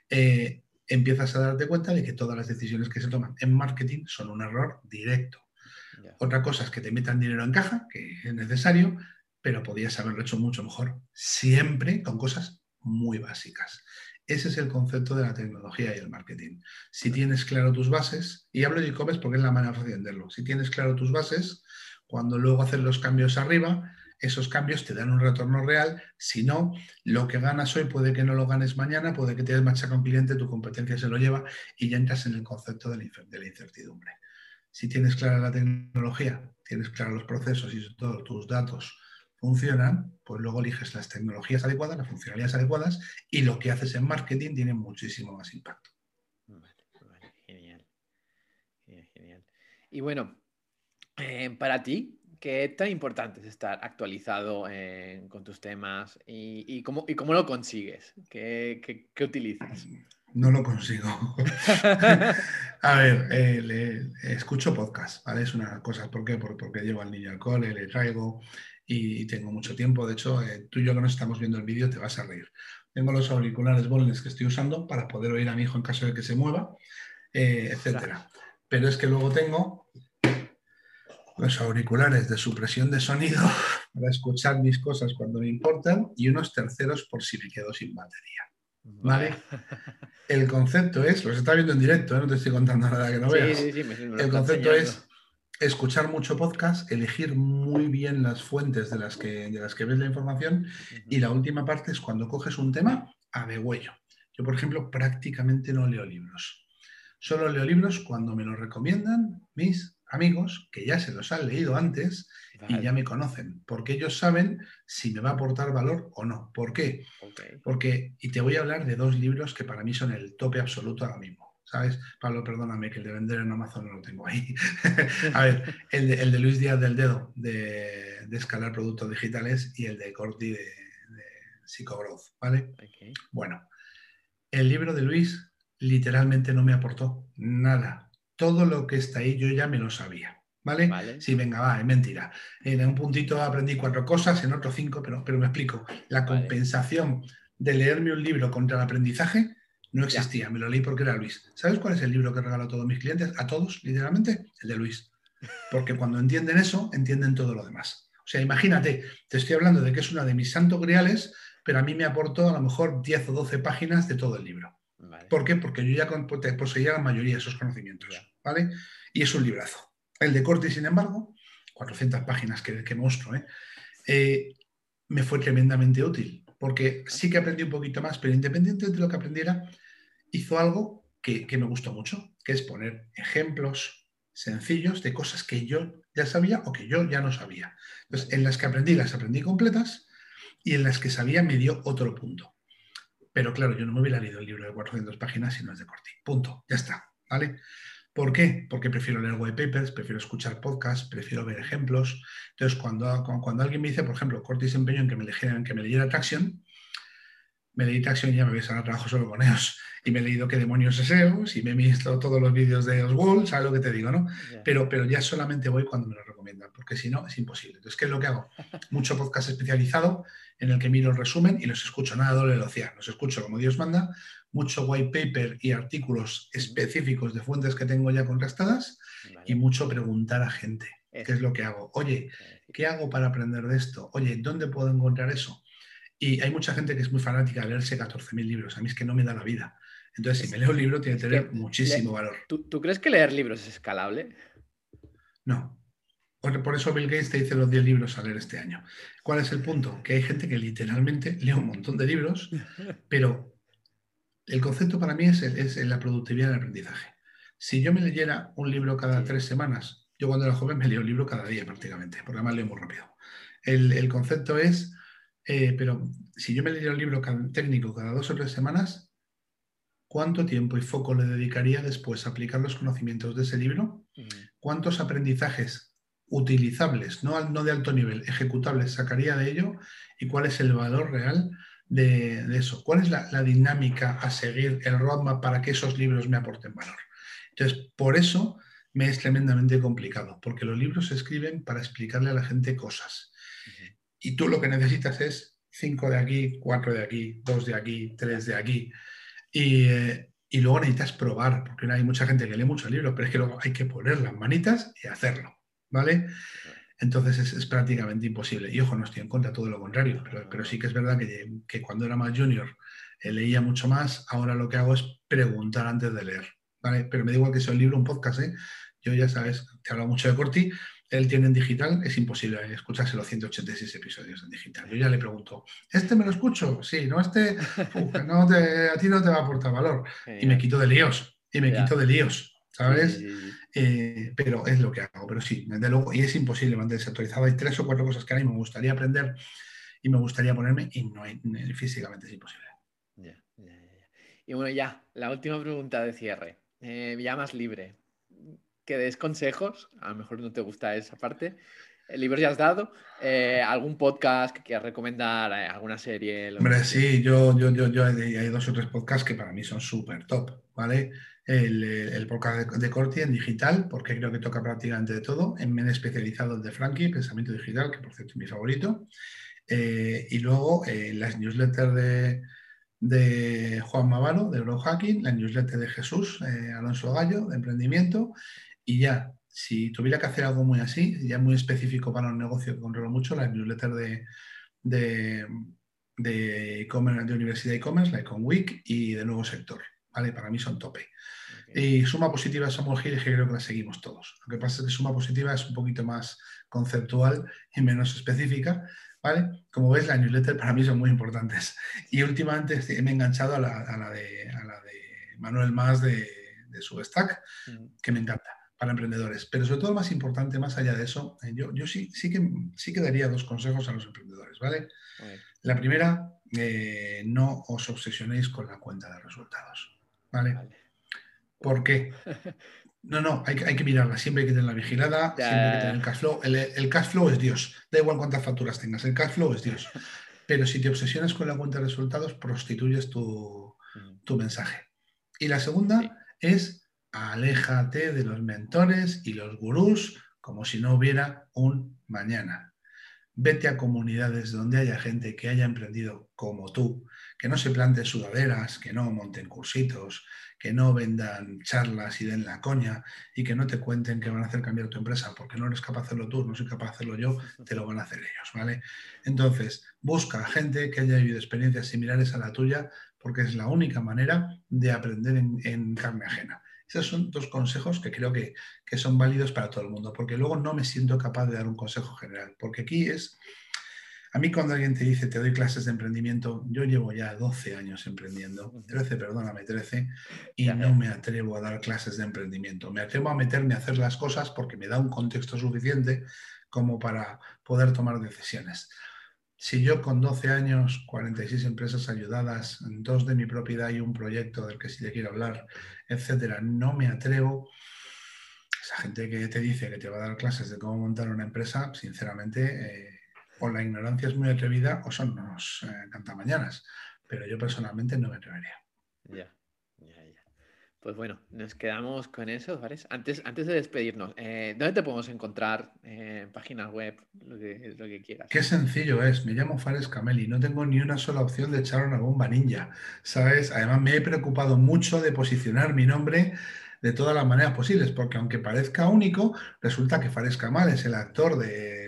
eh, empiezas a darte cuenta de que todas las decisiones que se toman en marketing son un error directo. Otra cosa es que te metan dinero en caja, que es necesario, pero podías haberlo hecho mucho mejor, siempre con cosas muy básicas. Ese es el concepto de la tecnología y el marketing. Si tienes claro tus bases, y hablo de e-commerce porque es la manera de entenderlo, si tienes claro tus bases, cuando luego haces los cambios arriba, esos cambios te dan un retorno real. Si no, lo que ganas hoy puede que no lo ganes mañana, puede que te machaca un cliente, tu competencia se lo lleva y ya entras en el concepto de la incertidumbre. Si tienes clara la tecnología, tienes claros los procesos y todos tus datos funcionan, pues luego eliges las tecnologías adecuadas, las funcionalidades adecuadas y lo que haces en marketing tiene muchísimo más impacto. genial. genial. Y bueno, eh, para ti, ¿qué tan importante es estar actualizado eh, con tus temas y, cómo, lo consigues? ¿Qué, qué utilizas? No lo consigo. a ver, eh, escucho podcast, ¿vale? Es una cosa, ¿por qué? Porque, llevo al niño al cole, le traigo y tengo mucho tiempo. De hecho, eh, tú y yo que nos estamos viendo el vídeo te vas a reír. Tengo los auriculares Bollens que estoy usando para poder oír a mi hijo en caso de que se mueva, eh, etcétera. Pero es que luego tengo los auriculares de supresión de sonido para escuchar mis cosas cuando me importan y unos terceros por si me quedo sin batería. ¿Vale? El concepto es, los está viendo en directo, ¿eh? no te estoy contando nada que no veas. el concepto es escuchar mucho podcast, elegir muy bien las fuentes de las que, de las que ves la información y la última parte es cuando coges un tema a degüello. Yo, por ejemplo, prácticamente no leo libros. Solo leo libros cuando me los recomiendan mis amigos que ya se los han leído antes y ya me conocen, porque ellos saben si me va a aportar valor o no. ¿Por qué? Porque, y te voy a hablar de dos libros que para mí son el tope absoluto ahora mismo. ¿Sabes? Pablo, perdóname que el de vender en Amazon no lo tengo ahí. a ver, el de, Luis Díaz del Dedo, de, escalar productos digitales, y el de Corti de, de Psychogrowth, ¿vale? Bueno, el libro de Luis literalmente no me aportó nada. Todo lo que está ahí yo ya me lo sabía. ¿Vale? Sí, venga, va, es mentira. En un puntito aprendí cuatro cosas, en otro cinco, pero, pero me explico. La compensación de leerme un libro contra el aprendizaje no existía. Me lo leí porque era Luis. ¿Sabes cuál es el libro que regalo a todos mis clientes? A todos, literalmente, el de Luis. Porque cuando entienden eso, entienden todo lo demás. O sea, imagínate, te estoy hablando de que es una de mis santos griales, pero a mí me aportó a lo mejor 10 o 12 páginas de todo el libro. ¿Por qué? Porque yo ya poseía la mayoría de esos conocimientos. ¿Vale? Y es un librazo. El de Corti, sin embargo, 400 páginas, que, que monstruo, ¿eh? ¿eh? me fue tremendamente útil, porque sí que aprendí un poquito más, pero independiente de lo que aprendiera, hizo algo que, me gustó mucho, que es poner ejemplos sencillos de cosas que yo ya sabía o que yo ya no sabía. Entonces, en las que aprendí, las aprendí completas y en las que sabía me dio otro punto. Pero claro, yo no me hubiera leído el libro de 400 páginas si no es de Corti. Punto. Ya está. ¿Vale? ¿Por qué? Porque prefiero leer white papers, prefiero escuchar podcasts, prefiero ver ejemplos. Entonces, cuando, cuando alguien me dice, por ejemplo, Cortis empeño en que me, leyera, en que me leyera Traction, me leí Traction y ya me voy a trabajo solo con ellos. Y me he leído qué demonios es EOS y me he visto todos los vídeos de Oswald, ¿sabes lo que te digo, no? Pero, pero ya solamente voy cuando me lo recomiendan, porque si no, es imposible. Entonces, ¿qué es lo que hago? Mucho podcast especializado en el que miro el resumen y los escucho, nada doble velocidad. Los escucho como Dios manda, mucho white paper y artículos específicos de fuentes que tengo ya contrastadas y mucho preguntar a gente. ¿Qué es lo que hago? Oye, ¿qué hago para aprender de esto? Oye, ¿dónde puedo encontrar eso? Y hay mucha gente que es muy fanática de leerse 14.000 libros. A mí es que no me da la vida. Entonces, si me leo un libro, tiene que tener muchísimo valor. ¿tú, crees que leer libros es escalable? No. Por, eso Bill Gates te dice los 10 libros a leer este año. ¿Cuál es el punto? Que hay gente que literalmente lee un montón de libros, pero el concepto para mí es, la productividad del aprendizaje. Si yo me leyera un libro cada tres semanas, yo cuando era joven me leía un libro cada día prácticamente, porque además leo muy rápido. El, concepto es, eh, pero si yo me leyera un libro técnico cada dos o tres semanas, ¿cuánto tiempo y foco le dedicaría después a aplicar los conocimientos de ese libro? ¿Cuántos aprendizajes utilizables, no, no de alto nivel, ejecutables sacaría de ello? ¿Y cuál es el valor real de, eso? ¿Cuál es la, dinámica a seguir, el roadmap para que esos libros me aporten valor? Entonces, por eso me es tremendamente complicado, porque los libros se escriben para explicarle a la gente cosas. Y tú lo que necesitas es cinco de aquí, cuatro de aquí, dos de aquí, tres de aquí. Y, eh, y luego necesitas probar, porque hay mucha gente que lee muchos libros, pero es que luego hay que poner las manitas y hacerlo, ¿vale? Entonces es, prácticamente imposible. Y ojo, no estoy en contra, todo lo contrario, pero, pero sí que es verdad que, que cuando era más junior eh, leía mucho más, ahora lo que hago es preguntar antes de leer, ¿vale? Pero me da igual que sea un libro, un podcast, ¿eh? Yo ya sabes, te hablo mucho de Corti, él tiene en digital, es imposible escucharse los 186 episodios en digital. Yo ya le pregunto, ¿este me lo escucho? Sí, no, este no a ti no te va a aportar valor. Y me quito de líos, y me quito de líos, ¿sabes? Eh, pero es lo que hago, pero sí, desde luego, y es imposible mantenerse actualizado. Hay tres o cuatro cosas que a mí me gustaría aprender y me gustaría ponerme y no hay, físicamente es imposible. y bueno, ya, la última pregunta de cierre. Eh, ya más libre que des consejos, a lo mejor no te gusta esa parte. El libro ya has dado. Eh, ¿Algún podcast que quieras recomendar? Eh, ¿Alguna serie? Hombre, sí, yo, yo, yo, yo, hay dos o tres podcasts que para mí son súper top, ¿vale? El, el, podcast de, Corti en digital, porque creo que toca prácticamente de todo. En men especializado el de Frankie, Pensamiento Digital, que por cierto es mi favorito. Eh, y luego las newsletters de, Juan Mavaro, de Bro Hacking, la newsletter de Jesús Alonso Gallo, de Emprendimiento, y ya, si tuviera que hacer algo muy así, ya muy específico para un negocio que controlo mucho, la newsletter de, de, de, de Universidad e-commerce, la Econ Week y de nuevo sector. ¿vale? Para mí son tope. Y suma positiva Samuel Gil, que creo que la seguimos todos. Lo que pasa es que suma positiva es un poquito más conceptual y menos específica. ¿Vale? Como ves, las newsletters para mí son muy importantes. Y últimamente me he enganchado a la, a la, de, a la de, Manuel Más de, de Substack, que me encanta para emprendedores. Pero sobre todo, más importante, más allá de eso, eh, yo, yo sí, sí, que, sí que daría dos consejos a los emprendedores, ¿vale? La primera, eh, no os obsesionéis con la cuenta de resultados, ¿vale? ¿Por qué? No, no, hay, hay, que mirarla, siempre hay que tenerla vigilada, siempre hay que tener el cash flow. El, el, cash flow es Dios, da igual cuántas facturas tengas, el cash flow es Dios. Pero si te obsesionas con la cuenta de resultados, prostituyes tu, tu mensaje. Y la segunda es aléjate de los mentores y los gurús como si no hubiera un mañana. Vete a comunidades donde haya gente que haya emprendido como tú, que no se planten sudaderas, que no monten cursitos, que no vendan charlas y den la coña y que no te cuenten que van a hacer cambiar tu empresa porque no eres capaz de hacerlo tú, no soy capaz de hacerlo yo, te lo van a hacer ellos, ¿vale? Entonces, busca gente que haya vivido experiencias similares a la tuya porque es la única manera de aprender en, en carne ajena. Esos son dos consejos que creo que, son válidos para todo el mundo, porque luego no me siento capaz de dar un consejo general, porque aquí es, a mí cuando alguien te dice te doy clases de emprendimiento, yo llevo ya 12 años emprendiendo, 13, perdóname, 13, y no me atrevo a dar clases de emprendimiento. Me atrevo a meterme a hacer las cosas porque me da un contexto suficiente como para poder tomar decisiones. Si yo con 12 años, 46 empresas ayudadas, dos de mi propiedad y un proyecto del que sí te quiero hablar, etcétera, no me atrevo, esa gente que te dice que te va a dar clases de cómo montar una empresa, sinceramente, eh, o la ignorancia es muy atrevida o son unos eh, cantamañanas. Pero yo personalmente no me atrevería. Ya. Pues bueno, nos quedamos con eso, ¿vale? Antes, antes de despedirnos, eh, ¿dónde te podemos encontrar? Eh, páginas web, lo que, lo que quieras. Qué sencillo es, me llamo Fares Cameli, no tengo ni una sola opción de echar una bomba ninja, ¿sabes? Además me he preocupado mucho de posicionar mi nombre de todas las maneras posibles, porque aunque parezca único, resulta que Fares Kamal es el actor de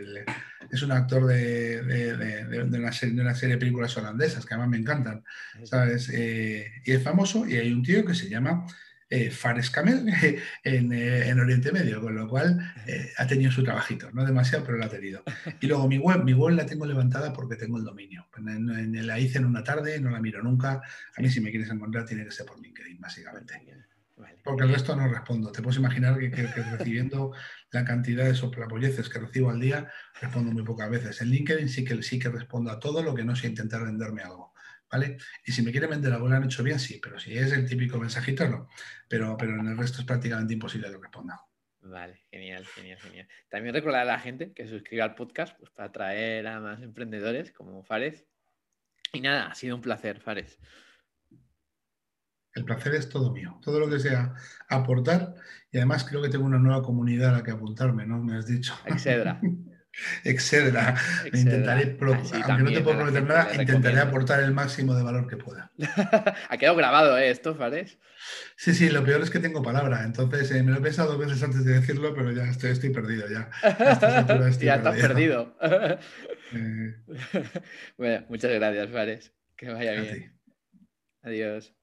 es un actor de, de, una serie, de, una serie, de películas holandesas que además me encantan, ¿sabes? Eh, y es famoso y hay un tío que se llama eh, Fares Camel en, eh, en, Oriente Medio, con lo cual eh, ha tenido su trabajito, no demasiado, pero lo ha tenido. Y luego mi web, mi web la tengo levantada porque tengo el dominio. la hice en una tarde, no la miro nunca. A mí si me quieres encontrar tiene que ser por LinkedIn, básicamente. Porque el resto no respondo. Te puedes imaginar que, recibiendo la cantidad de soplapolleces que recibo al día, respondo muy pocas veces. En LinkedIn sí que, sí que respondo a todo lo que no sea intentar venderme algo. ¿Vale? Y si me quiere vender algo lo han hecho bien, sí, pero si es el típico mensajito, no. Pero, pero en el resto es prácticamente imposible que responda. Vale, genial, genial, genial. También recordar a la gente que suscriba al podcast pues, para atraer a más emprendedores como Fares. Y nada, ha sido un placer, Fares. El placer es todo mío. Todo lo que sea aportar. Y además creo que tengo una nueva comunidad a la que apuntarme, ¿no? Me has dicho. Excedra. Excedra. Intentaré, aunque no te puedo prometer nada, intentaré aportar el máximo de valor que pueda. ha quedado grabado ¿eh? esto, Fares. Sí, sí, lo peor es que tengo palabra. Entonces eh, me lo he pensado dos veces antes de decirlo, pero ya estoy, estoy perdido. Ya, ya estás perdido. Eh. bueno, muchas gracias, Fares. Que vaya bien. Adiós.